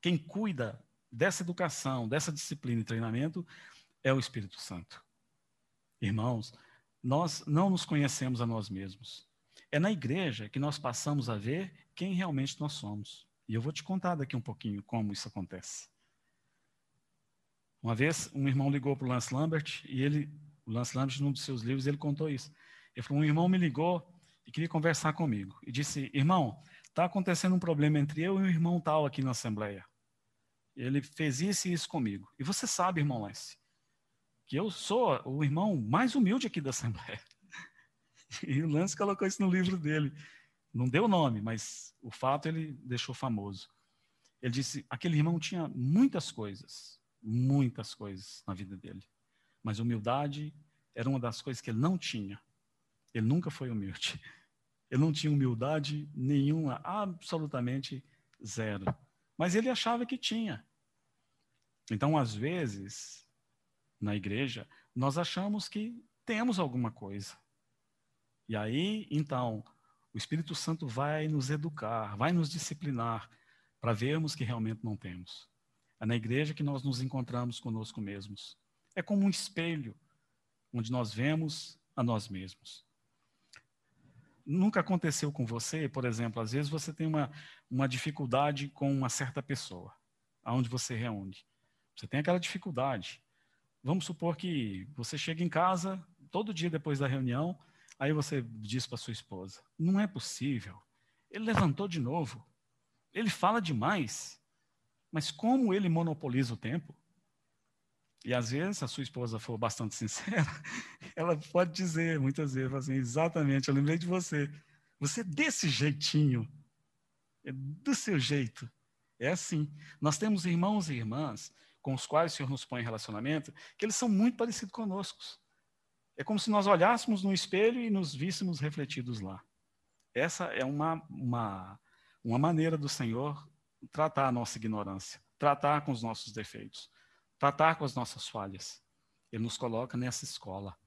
quem cuida dessa educação, dessa disciplina e treinamento, é o Espírito Santo. Irmãos, nós não nos conhecemos a nós mesmos. É na igreja que nós passamos a ver quem realmente nós somos. E eu vou te contar daqui um pouquinho como isso acontece. Uma vez, um irmão ligou para o Lance Lambert e ele, o Lance Lambert, num dos seus livros, ele contou isso. Ele falou: um irmão me ligou e queria conversar comigo. E disse: Irmão, está acontecendo um problema entre eu e um irmão tal aqui na Assembleia. ele fez isso e isso comigo. E você sabe, irmão Lance, que eu sou o irmão mais humilde aqui da Assembleia. E o Lance colocou isso no livro dele. Não deu nome, mas o fato ele deixou famoso. Ele disse: aquele irmão tinha muitas coisas, muitas coisas na vida dele, mas humildade era uma das coisas que ele não tinha. Ele nunca foi humilde. Ele não tinha humildade nenhuma, absolutamente zero. Mas ele achava que tinha. Então, às vezes, na igreja, nós achamos que temos alguma coisa. E aí, então, o Espírito Santo vai nos educar, vai nos disciplinar para vermos que realmente não temos. É na igreja que nós nos encontramos conosco mesmos. É como um espelho onde nós vemos a nós mesmos. Nunca aconteceu com você, por exemplo, às vezes você tem uma, uma dificuldade com uma certa pessoa, aonde você reúne. Você tem aquela dificuldade. Vamos supor que você chega em casa todo dia depois da reunião, Aí você diz para sua esposa: não é possível. Ele levantou de novo. Ele fala demais. Mas como ele monopoliza o tempo? E às vezes, se a sua esposa for bastante sincera, ela pode dizer muitas vezes assim: exatamente, eu lembrei de você. Você é desse jeitinho. É do seu jeito. É assim. Nós temos irmãos e irmãs com os quais o Senhor nos põe em relacionamento, que eles são muito parecidos conosco. É como se nós olhássemos no espelho e nos víssemos refletidos lá. Essa é uma, uma, uma maneira do Senhor tratar a nossa ignorância, tratar com os nossos defeitos, tratar com as nossas falhas. Ele nos coloca nessa escola.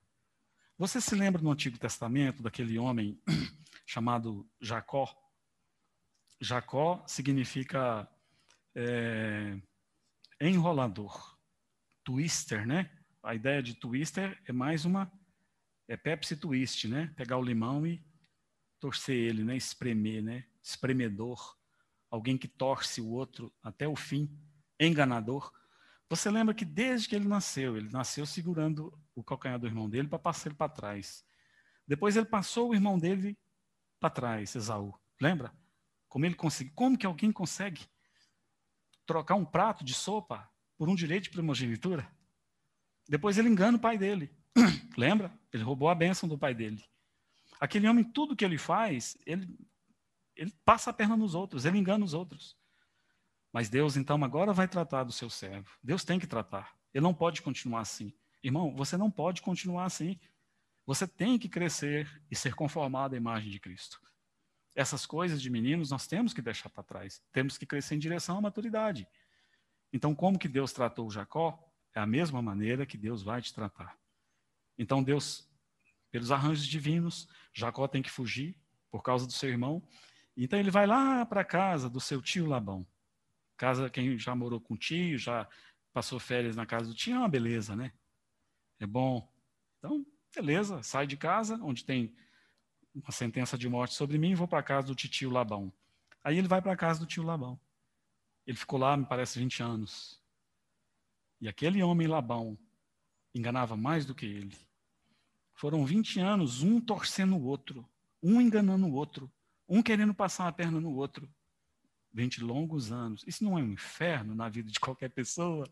Você se lembra no Antigo Testamento daquele homem chamado Jacó? Jacó significa é, enrolador, twister, né? a ideia de twister é mais uma é Pepsi twist, né? Pegar o limão e torcer ele, né? Espremer, né? Espremedor, alguém que torce o outro até o fim, enganador. Você lembra que desde que ele nasceu, ele nasceu segurando o calcanhar do irmão dele para passar ele para trás. Depois ele passou o irmão dele para trás, Esaú. Lembra? Como ele conseguiu? Como que alguém consegue trocar um prato de sopa por um direito de primogenitura? Depois ele engana o pai dele. Lembra? Ele roubou a bênção do pai dele. Aquele homem, tudo que ele faz, ele, ele passa a perna nos outros, ele engana os outros. Mas Deus, então, agora vai tratar do seu servo. Deus tem que tratar. Ele não pode continuar assim. Irmão, você não pode continuar assim. Você tem que crescer e ser conformado à imagem de Cristo. Essas coisas de meninos nós temos que deixar para trás. Temos que crescer em direção à maturidade. Então, como que Deus tratou Jacó? É a mesma maneira que Deus vai te tratar. Então, Deus, pelos arranjos divinos, Jacó tem que fugir por causa do seu irmão. Então, ele vai lá para a casa do seu tio Labão. Casa, quem já morou com o tio, já passou férias na casa do tio, é uma beleza, né? É bom. Então, beleza, sai de casa, onde tem uma sentença de morte sobre mim, vou para a casa do tio Labão. Aí ele vai para a casa do tio Labão. Ele ficou lá, me parece, 20 anos. E aquele homem Labão enganava mais do que ele. Foram 20 anos, um torcendo o outro, um enganando o outro, um querendo passar a perna no outro. 20 longos anos. Isso não é um inferno na vida de qualquer pessoa?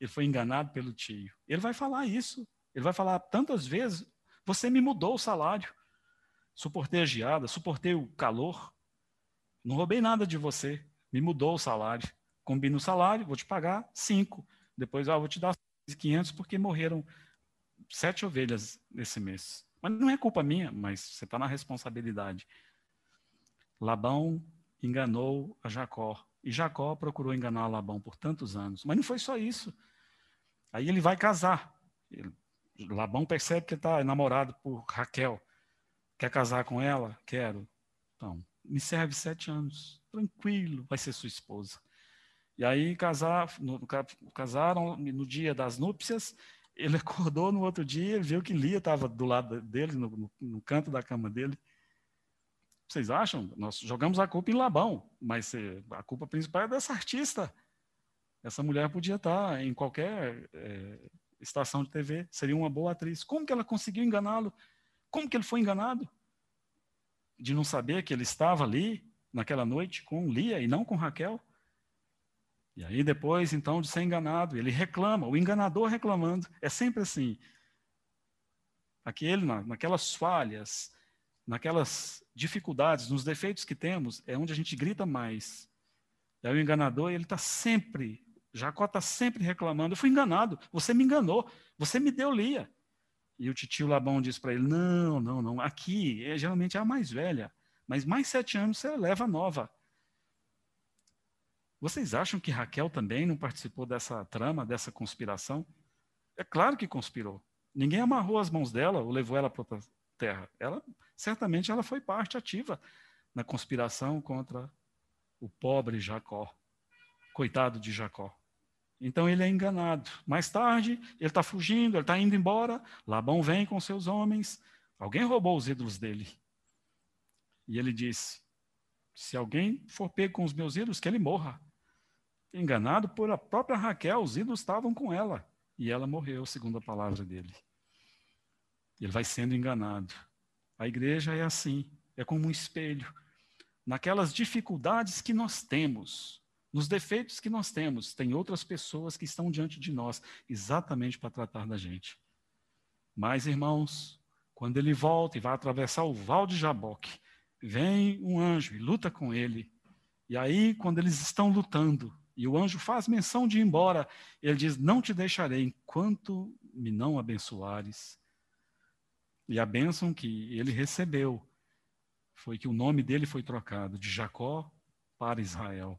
Ele foi enganado pelo tio. Ele vai falar isso. Ele vai falar tantas vezes: você me mudou o salário. Suportei a geada, suportei o calor. Não roubei nada de você. Me mudou o salário. Combina o salário, vou te pagar cinco. Depois, ah, vou te dar 500 porque morreram sete ovelhas nesse mês. Mas não é culpa minha, mas você está na responsabilidade. Labão enganou a Jacó. E Jacó procurou enganar Labão por tantos anos. Mas não foi só isso. Aí ele vai casar. Ele, Labão percebe que está namorado por Raquel. Quer casar com ela? Quero. Então, me serve sete anos. Tranquilo, vai ser sua esposa. E aí casar, no, casaram no dia das núpcias, ele acordou no outro dia, viu que Lia estava do lado dele, no, no, no, canto da cama dele. Vocês acham? Nós jogamos a culpa em Labão, mas eh, a culpa principal é dessa artista. Essa mulher podia estar em qualquer é, estação de TV, seria uma boa atriz. Como que ela conseguiu enganá-lo? Como que ele foi enganado? De não saber que ele estava ali naquela noite com Lia e não com Raquel? E aí depois, então, de ser enganado, ele reclama, o enganador reclamando. É sempre assim. Aquele, naquelas falhas, naquelas dificuldades, nos defeitos que temos, é onde a gente grita mais. E aí o enganador, ele está sempre, Jacó está sempre reclamando, eu fui enganado, você me enganou, você me deu Lia. E o tio Labão diz para ele, não, não, não, aqui, é, geralmente é a mais velha, mas mais sete anos você leva a nova. Vocês acham que Raquel também não participou dessa trama, dessa conspiração? É claro que conspirou. Ninguém amarrou as mãos dela ou levou ela para terra. Ela certamente ela foi parte ativa na conspiração contra o pobre Jacó. Coitado de Jacó. Então ele é enganado. Mais tarde, ele está fugindo, ele está indo embora. Labão vem com seus homens. Alguém roubou os ídolos dele. E ele disse: Se alguém for pego com os meus ídolos, que ele morra. Enganado por a própria Raquel, os ídolos estavam com ela. E ela morreu, segundo a palavra dele. Ele vai sendo enganado. A igreja é assim, é como um espelho. Naquelas dificuldades que nós temos, nos defeitos que nós temos, tem outras pessoas que estão diante de nós, exatamente para tratar da gente. Mas, irmãos, quando ele volta e vai atravessar o val de Jaboque, vem um anjo e luta com ele. E aí, quando eles estão lutando, e o anjo faz menção de ir embora, ele diz: Não te deixarei enquanto me não abençoares. E a bênção que ele recebeu foi que o nome dele foi trocado de Jacó para Israel.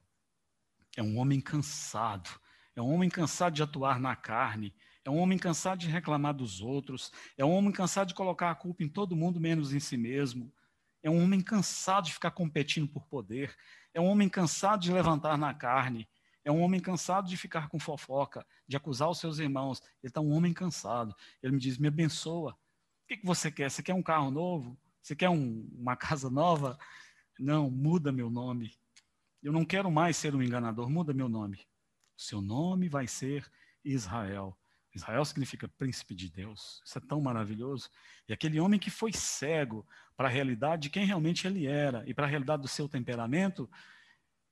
É um homem cansado, é um homem cansado de atuar na carne, é um homem cansado de reclamar dos outros, é um homem cansado de colocar a culpa em todo mundo menos em si mesmo, é um homem cansado de ficar competindo por poder, é um homem cansado de levantar na carne, é um homem cansado de ficar com fofoca, de acusar os seus irmãos. Ele está um homem cansado. Ele me diz: me abençoa, o que, que você quer? Você quer um carro novo? Você quer um, uma casa nova? Não, muda meu nome. Eu não quero mais ser um enganador, muda meu nome. O seu nome vai ser Israel. Israel significa príncipe de Deus. Isso é tão maravilhoso. E aquele homem que foi cego para a realidade de quem realmente ele era e para a realidade do seu temperamento,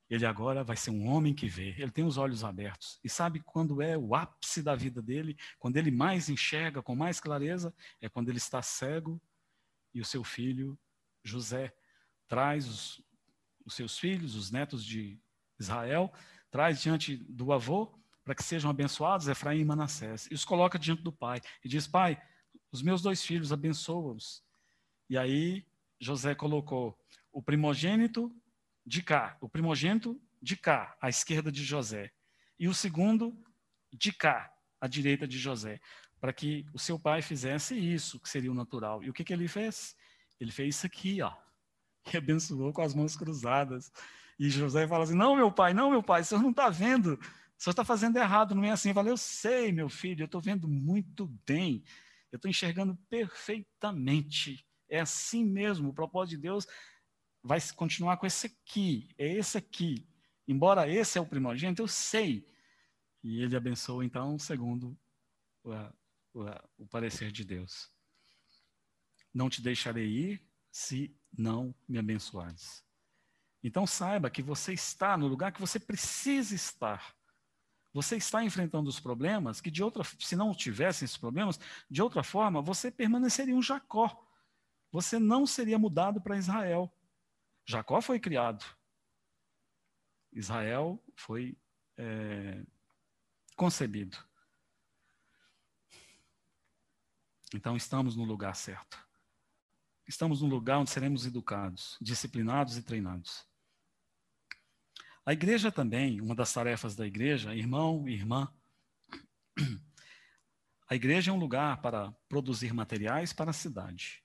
ele agora vai ser um homem que vê, ele tem os olhos abertos. E sabe quando é o ápice da vida dele, quando ele mais enxerga com mais clareza, é quando ele está cego e o seu filho, José, traz os, os seus filhos, os netos de Israel, traz diante do avô para que sejam abençoados, Efraim e Manassés, e os coloca diante do pai e diz: Pai, os meus dois filhos, abençoa-os. E aí José colocou o primogênito de cá, o primogênito de cá, à esquerda de José, e o segundo de cá, à direita de José, para que o seu pai fizesse isso, que seria o natural. E o que, que ele fez? Ele fez isso aqui, ó, e abençoou com as mãos cruzadas. E José fala assim: Não, meu pai, não, meu pai, o senhor não está vendo, o senhor está fazendo errado, não é assim. Eu falei: Eu sei, meu filho, eu estou vendo muito bem, eu estou enxergando perfeitamente. É assim mesmo, o propósito de Deus vai continuar com esse aqui, é esse aqui. Embora esse é o primogênito, eu sei. E ele abençoa, então, segundo o, o, o parecer de Deus. Não te deixarei ir se não me abençoares. Então saiba que você está no lugar que você precisa estar. Você está enfrentando os problemas que de outra, se não tivessem esses problemas, de outra forma, você permaneceria um Jacó. Você não seria mudado para Israel. Jacó foi criado. Israel foi é, concebido. Então estamos no lugar certo. Estamos no lugar onde seremos educados, disciplinados e treinados. A igreja também, uma das tarefas da igreja, irmão irmã, a igreja é um lugar para produzir materiais para a cidade.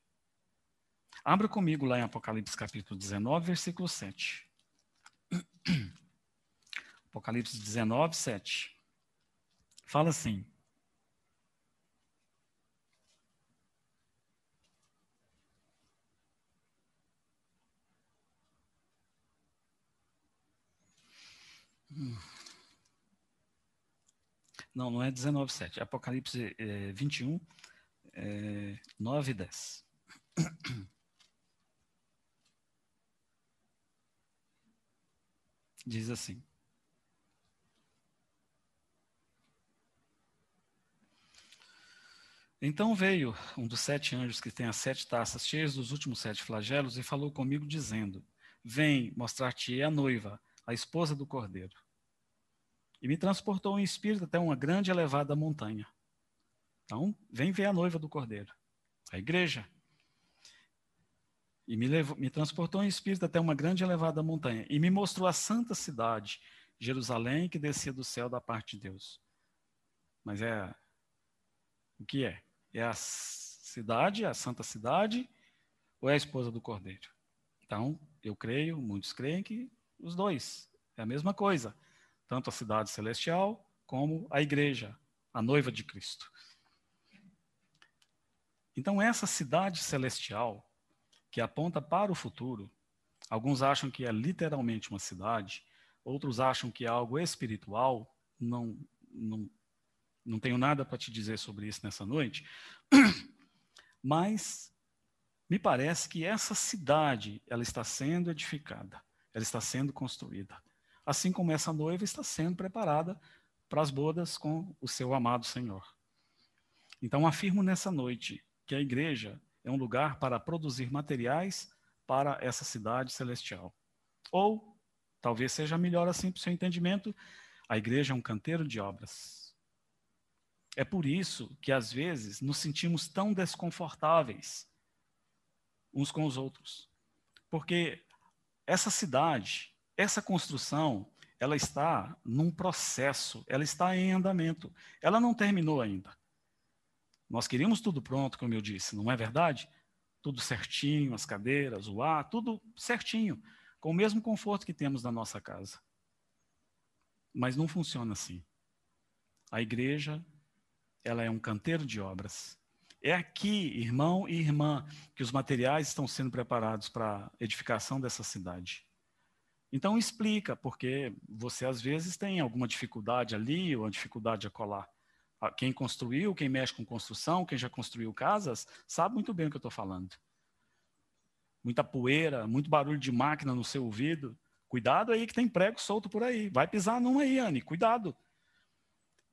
Abra comigo lá em Apocalipse capítulo 19, versículo 7. Apocalipse 19, 7. Fala assim. Não, não é 19, 7. É Apocalipse é, 21, é, 9 e 10. Diz assim: Então veio um dos sete anjos que tem as sete taças cheias dos últimos sete flagelos e falou comigo, dizendo: Vem mostrar-te a noiva, a esposa do cordeiro. E me transportou em espírito até uma grande elevada montanha. Então, vem ver a noiva do cordeiro, a igreja. E me, levou, me transportou em espírito até uma grande elevada montanha. E me mostrou a santa cidade, Jerusalém, que descia do céu da parte de Deus. Mas é. O que é? É a cidade, a santa cidade, ou é a esposa do cordeiro? Então, eu creio, muitos creem que os dois. É a mesma coisa. Tanto a cidade celestial como a igreja, a noiva de Cristo. Então, essa cidade celestial, que aponta para o futuro, alguns acham que é literalmente uma cidade, outros acham que é algo espiritual, não, não, não tenho nada para te dizer sobre isso nessa noite, mas me parece que essa cidade ela está sendo edificada, ela está sendo construída, assim como essa noiva está sendo preparada para as bodas com o seu amado Senhor. Então afirmo nessa noite que a igreja é um lugar para produzir materiais para essa cidade celestial. Ou, talvez seja melhor assim para o seu entendimento, a igreja é um canteiro de obras. É por isso que às vezes nos sentimos tão desconfortáveis uns com os outros. Porque essa cidade, essa construção, ela está num processo, ela está em andamento. Ela não terminou ainda. Nós queríamos tudo pronto, como eu disse, não é verdade? Tudo certinho, as cadeiras, o ar, tudo certinho, com o mesmo conforto que temos na nossa casa. Mas não funciona assim. A igreja, ela é um canteiro de obras. É aqui, irmão e irmã, que os materiais estão sendo preparados para a edificação dessa cidade. Então explica, porque você às vezes tem alguma dificuldade ali ou uma dificuldade a colar. Quem construiu, quem mexe com construção, quem já construiu casas, sabe muito bem o que eu estou falando. Muita poeira, muito barulho de máquina no seu ouvido. Cuidado aí que tem prego solto por aí. Vai pisar num aí, Anne, cuidado.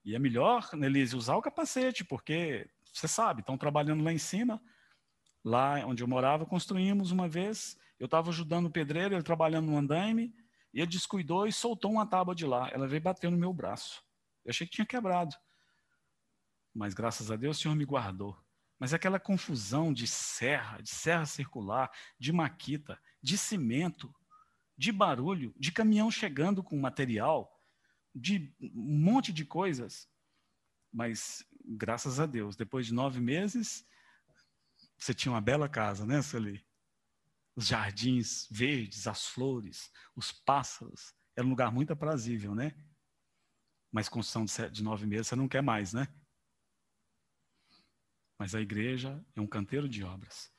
E é melhor, Nelise, usar o capacete, porque você sabe, estão trabalhando lá em cima. Lá onde eu morava, construímos uma vez. Eu estava ajudando o pedreiro, ele trabalhando no andaime, e ele descuidou e soltou uma tábua de lá. Ela veio bater no meu braço. Eu achei que tinha quebrado. Mas graças a Deus o Senhor me guardou. Mas aquela confusão de serra, de serra circular, de maquita, de cimento, de barulho, de caminhão chegando com material, de um monte de coisas. Mas graças a Deus, depois de nove meses, você tinha uma bela casa, né, Sueli? Os jardins verdes, as flores, os pássaros. Era um lugar muito aprazível, né? Mas construção de nove meses você não quer mais, né? Mas a igreja é um canteiro de obras.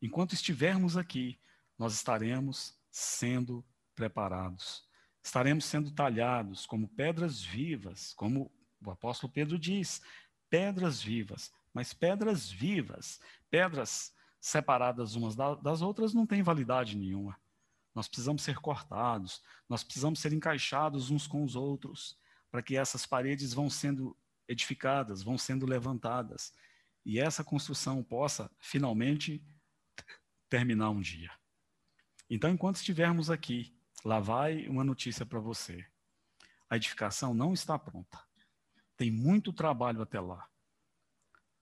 Enquanto estivermos aqui, nós estaremos sendo preparados. Estaremos sendo talhados como pedras vivas, como o apóstolo Pedro diz, pedras vivas, mas pedras vivas, pedras separadas umas das outras não têm validade nenhuma. Nós precisamos ser cortados, nós precisamos ser encaixados uns com os outros, para que essas paredes vão sendo edificadas, vão sendo levantadas, e essa construção possa finalmente terminar um dia. Então, enquanto estivermos aqui, lá vai uma notícia para você. A edificação não está pronta. Tem muito trabalho até lá.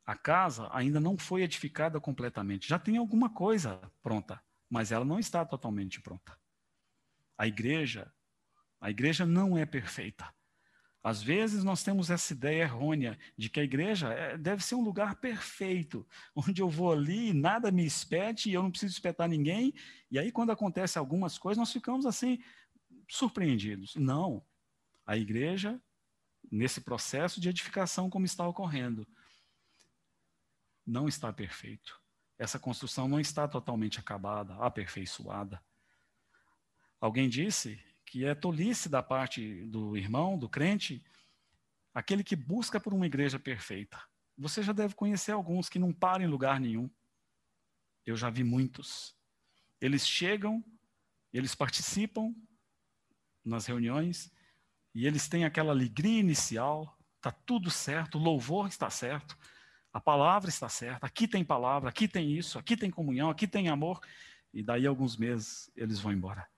A casa ainda não foi edificada completamente. Já tem alguma coisa pronta, mas ela não está totalmente pronta. A igreja, a igreja não é perfeita. Às vezes nós temos essa ideia errônea de que a igreja é, deve ser um lugar perfeito, onde eu vou ali, nada me espete e eu não preciso espetar ninguém. E aí, quando acontece algumas coisas, nós ficamos assim, surpreendidos. Não. A igreja nesse processo de edificação como está ocorrendo. Não está perfeito. Essa construção não está totalmente acabada, aperfeiçoada. Alguém disse que é tolice da parte do irmão, do crente, aquele que busca por uma igreja perfeita. Você já deve conhecer alguns que não param em lugar nenhum. Eu já vi muitos. Eles chegam, eles participam nas reuniões, e eles têm aquela alegria inicial, está tudo certo, o louvor está certo, A palavra está certa, aqui tem palavra, aqui tem isso, aqui tem comunhão, aqui tem amor. E daí alguns meses eles vão embora.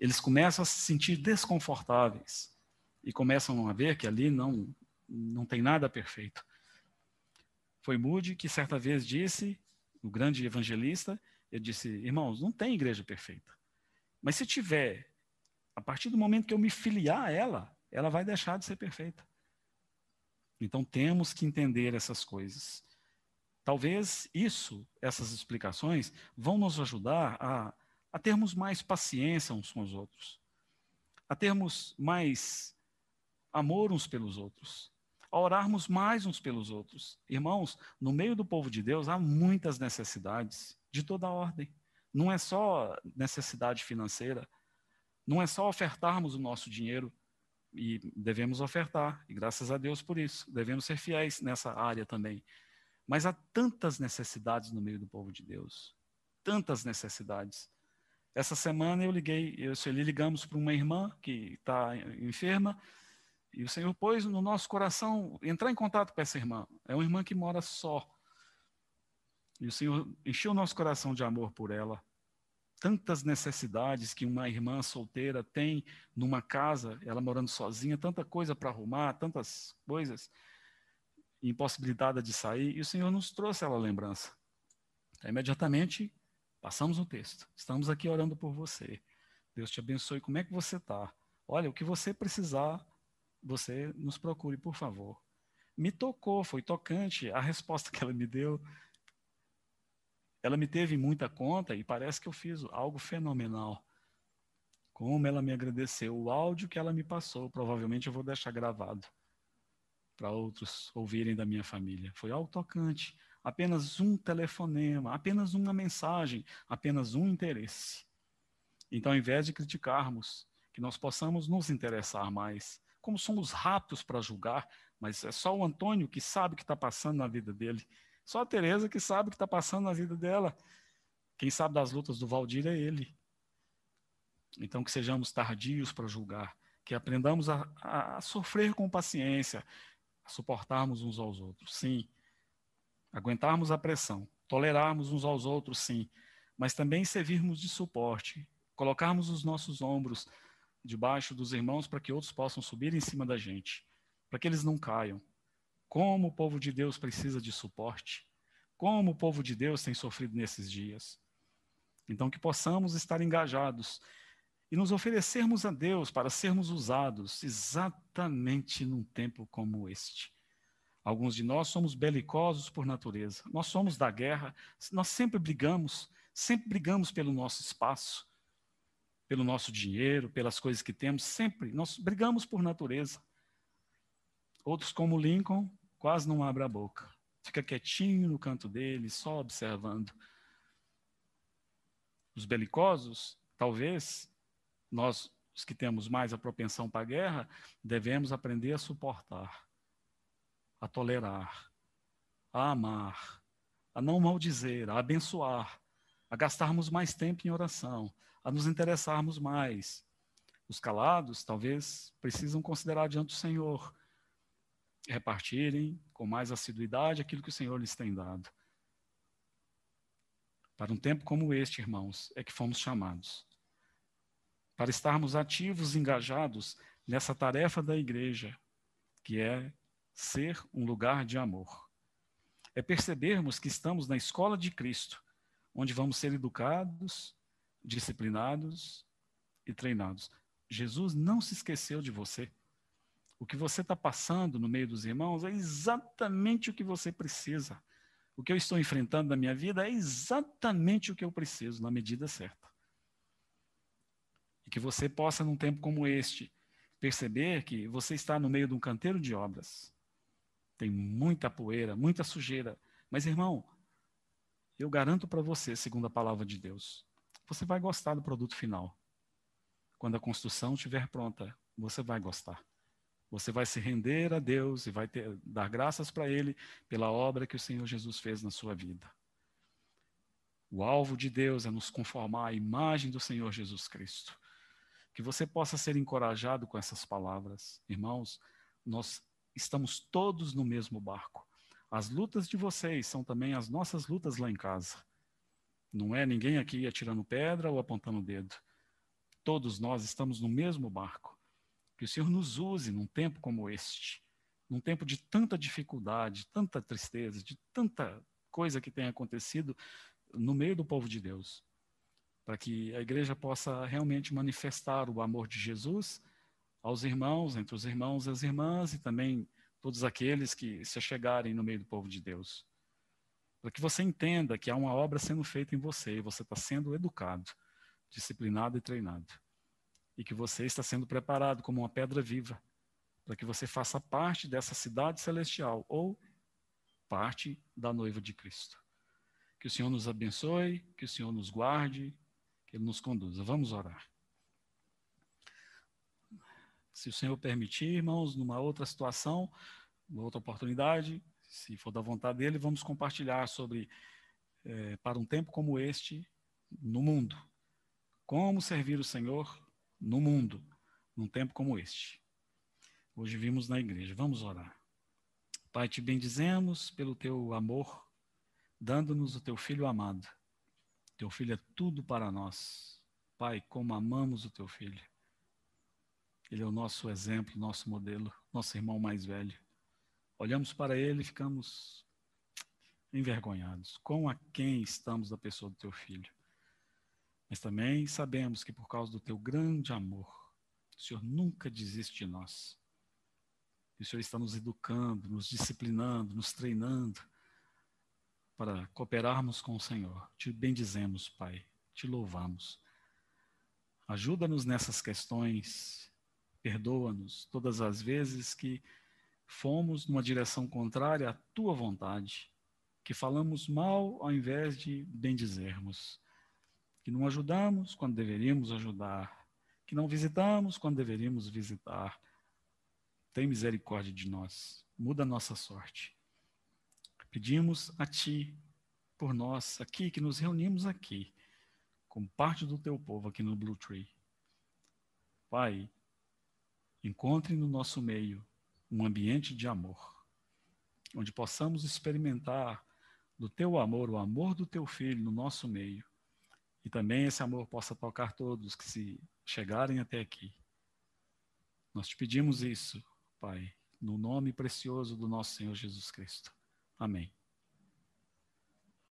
Eles começam a se sentir desconfortáveis e começam a ver que ali não não tem nada perfeito. Foi Moody que certa vez disse, o grande evangelista, ele disse: "Irmãos, não tem igreja perfeita. Mas se tiver, a partir do momento que eu me filiar a ela, ela vai deixar de ser perfeita. Então temos que entender essas coisas. Talvez isso, essas explicações, vão nos ajudar a, a termos mais paciência uns com os outros, a termos mais amor uns pelos outros, a orarmos mais uns pelos outros. Irmãos, no meio do povo de Deus há muitas necessidades de toda ordem. Não é só necessidade financeira, não é só ofertarmos o nosso dinheiro e devemos ofertar, e graças a Deus por isso. Devemos ser fiéis nessa área também. Mas há tantas necessidades no meio do povo de Deus. Tantas necessidades. Essa semana eu liguei, eu e ligamos para uma irmã que está enferma, e o Senhor pôs no nosso coração entrar em contato com essa irmã. É uma irmã que mora só. E o Senhor encheu o nosso coração de amor por ela tantas necessidades que uma irmã solteira tem numa casa, ela morando sozinha, tanta coisa para arrumar, tantas coisas, impossibilitada de sair, e o Senhor nos trouxe ela lembrança. Imediatamente, passamos o texto. Estamos aqui orando por você. Deus te abençoe. Como é que você está? Olha, o que você precisar, você nos procure, por favor. Me tocou, foi tocante a resposta que ela me deu ela me teve muita conta e parece que eu fiz algo fenomenal. Como ela me agradeceu. O áudio que ela me passou, provavelmente eu vou deixar gravado para outros ouvirem da minha família. Foi algo tocante. Apenas um telefonema, apenas uma mensagem, apenas um interesse. Então, ao invés de criticarmos, que nós possamos nos interessar mais. Como somos rápidos para julgar, mas é só o Antônio que sabe o que está passando na vida dele. Só a Tereza que sabe o que está passando na vida dela. Quem sabe das lutas do Valdir é ele. Então que sejamos tardios para julgar, que aprendamos a, a, a sofrer com paciência, a suportarmos uns aos outros, sim. Aguentarmos a pressão, tolerarmos uns aos outros, sim. Mas também servirmos de suporte, colocarmos os nossos ombros debaixo dos irmãos para que outros possam subir em cima da gente, para que eles não caiam. Como o povo de Deus precisa de suporte. Como o povo de Deus tem sofrido nesses dias. Então, que possamos estar engajados e nos oferecermos a Deus para sermos usados exatamente num tempo como este. Alguns de nós somos belicosos por natureza, nós somos da guerra, nós sempre brigamos, sempre brigamos pelo nosso espaço, pelo nosso dinheiro, pelas coisas que temos, sempre, nós brigamos por natureza. Outros, como Lincoln, quase não abre a boca. Fica quietinho no canto dele, só observando. Os belicosos, talvez, nós, os que temos mais a propensão para a guerra, devemos aprender a suportar, a tolerar, a amar, a não maldizer, a abençoar, a gastarmos mais tempo em oração, a nos interessarmos mais. Os calados, talvez, precisam considerar diante do Senhor repartirem com mais assiduidade aquilo que o Senhor lhes tem dado. Para um tempo como este, irmãos, é que fomos chamados. Para estarmos ativos, engajados nessa tarefa da igreja, que é ser um lugar de amor. É percebermos que estamos na escola de Cristo, onde vamos ser educados, disciplinados e treinados. Jesus não se esqueceu de você. O que você está passando no meio dos irmãos é exatamente o que você precisa. O que eu estou enfrentando na minha vida é exatamente o que eu preciso, na medida certa. E que você possa, num tempo como este, perceber que você está no meio de um canteiro de obras. Tem muita poeira, muita sujeira. Mas, irmão, eu garanto para você, segundo a palavra de Deus, você vai gostar do produto final. Quando a construção estiver pronta, você vai gostar. Você vai se render a Deus e vai ter, dar graças para Ele pela obra que o Senhor Jesus fez na sua vida. O alvo de Deus é nos conformar à imagem do Senhor Jesus Cristo. Que você possa ser encorajado com essas palavras. Irmãos, nós estamos todos no mesmo barco. As lutas de vocês são também as nossas lutas lá em casa. Não é ninguém aqui atirando pedra ou apontando o dedo. Todos nós estamos no mesmo barco. Que o Senhor nos use num tempo como este, num tempo de tanta dificuldade, tanta tristeza, de tanta coisa que tem acontecido no meio do povo de Deus, para que a igreja possa realmente manifestar o amor de Jesus aos irmãos, entre os irmãos e as irmãs, e também todos aqueles que se chegarem no meio do povo de Deus. Para que você entenda que há uma obra sendo feita em você, e você está sendo educado, disciplinado e treinado e que você está sendo preparado como uma pedra viva para que você faça parte dessa cidade celestial ou parte da noiva de Cristo. Que o Senhor nos abençoe, que o Senhor nos guarde, que Ele nos conduza. Vamos orar. Se o Senhor permitir, irmãos, numa outra situação, numa outra oportunidade, se for da vontade dele, vamos compartilhar sobre, é, para um tempo como este, no mundo, como servir o Senhor no mundo, num tempo como este. Hoje vimos na igreja. Vamos orar. Pai, te bendizemos pelo teu amor, dando-nos o teu filho amado. Teu filho é tudo para nós. Pai, como amamos o teu filho. Ele é o nosso exemplo, nosso modelo, nosso irmão mais velho. Olhamos para ele e ficamos envergonhados. Com a quem estamos da pessoa do teu filho? Mas também sabemos que por causa do teu grande amor, o Senhor nunca desiste de nós. E o Senhor está nos educando, nos disciplinando, nos treinando para cooperarmos com o Senhor. Te bendizemos, Pai, te louvamos. Ajuda-nos nessas questões, perdoa-nos todas as vezes que fomos numa direção contrária à tua vontade, que falamos mal ao invés de bendizermos que não ajudamos quando deveríamos ajudar, que não visitamos quando deveríamos visitar. Tem misericórdia de nós, muda a nossa sorte. Pedimos a Ti, por nós, aqui, que nos reunimos aqui, como parte do Teu povo aqui no Blue Tree. Pai, encontre no nosso meio um ambiente de amor, onde possamos experimentar do Teu amor, o amor do Teu Filho no nosso meio, e também esse amor possa tocar todos que se chegarem até aqui. Nós te pedimos isso, Pai, no nome precioso do nosso Senhor Jesus Cristo. Amém.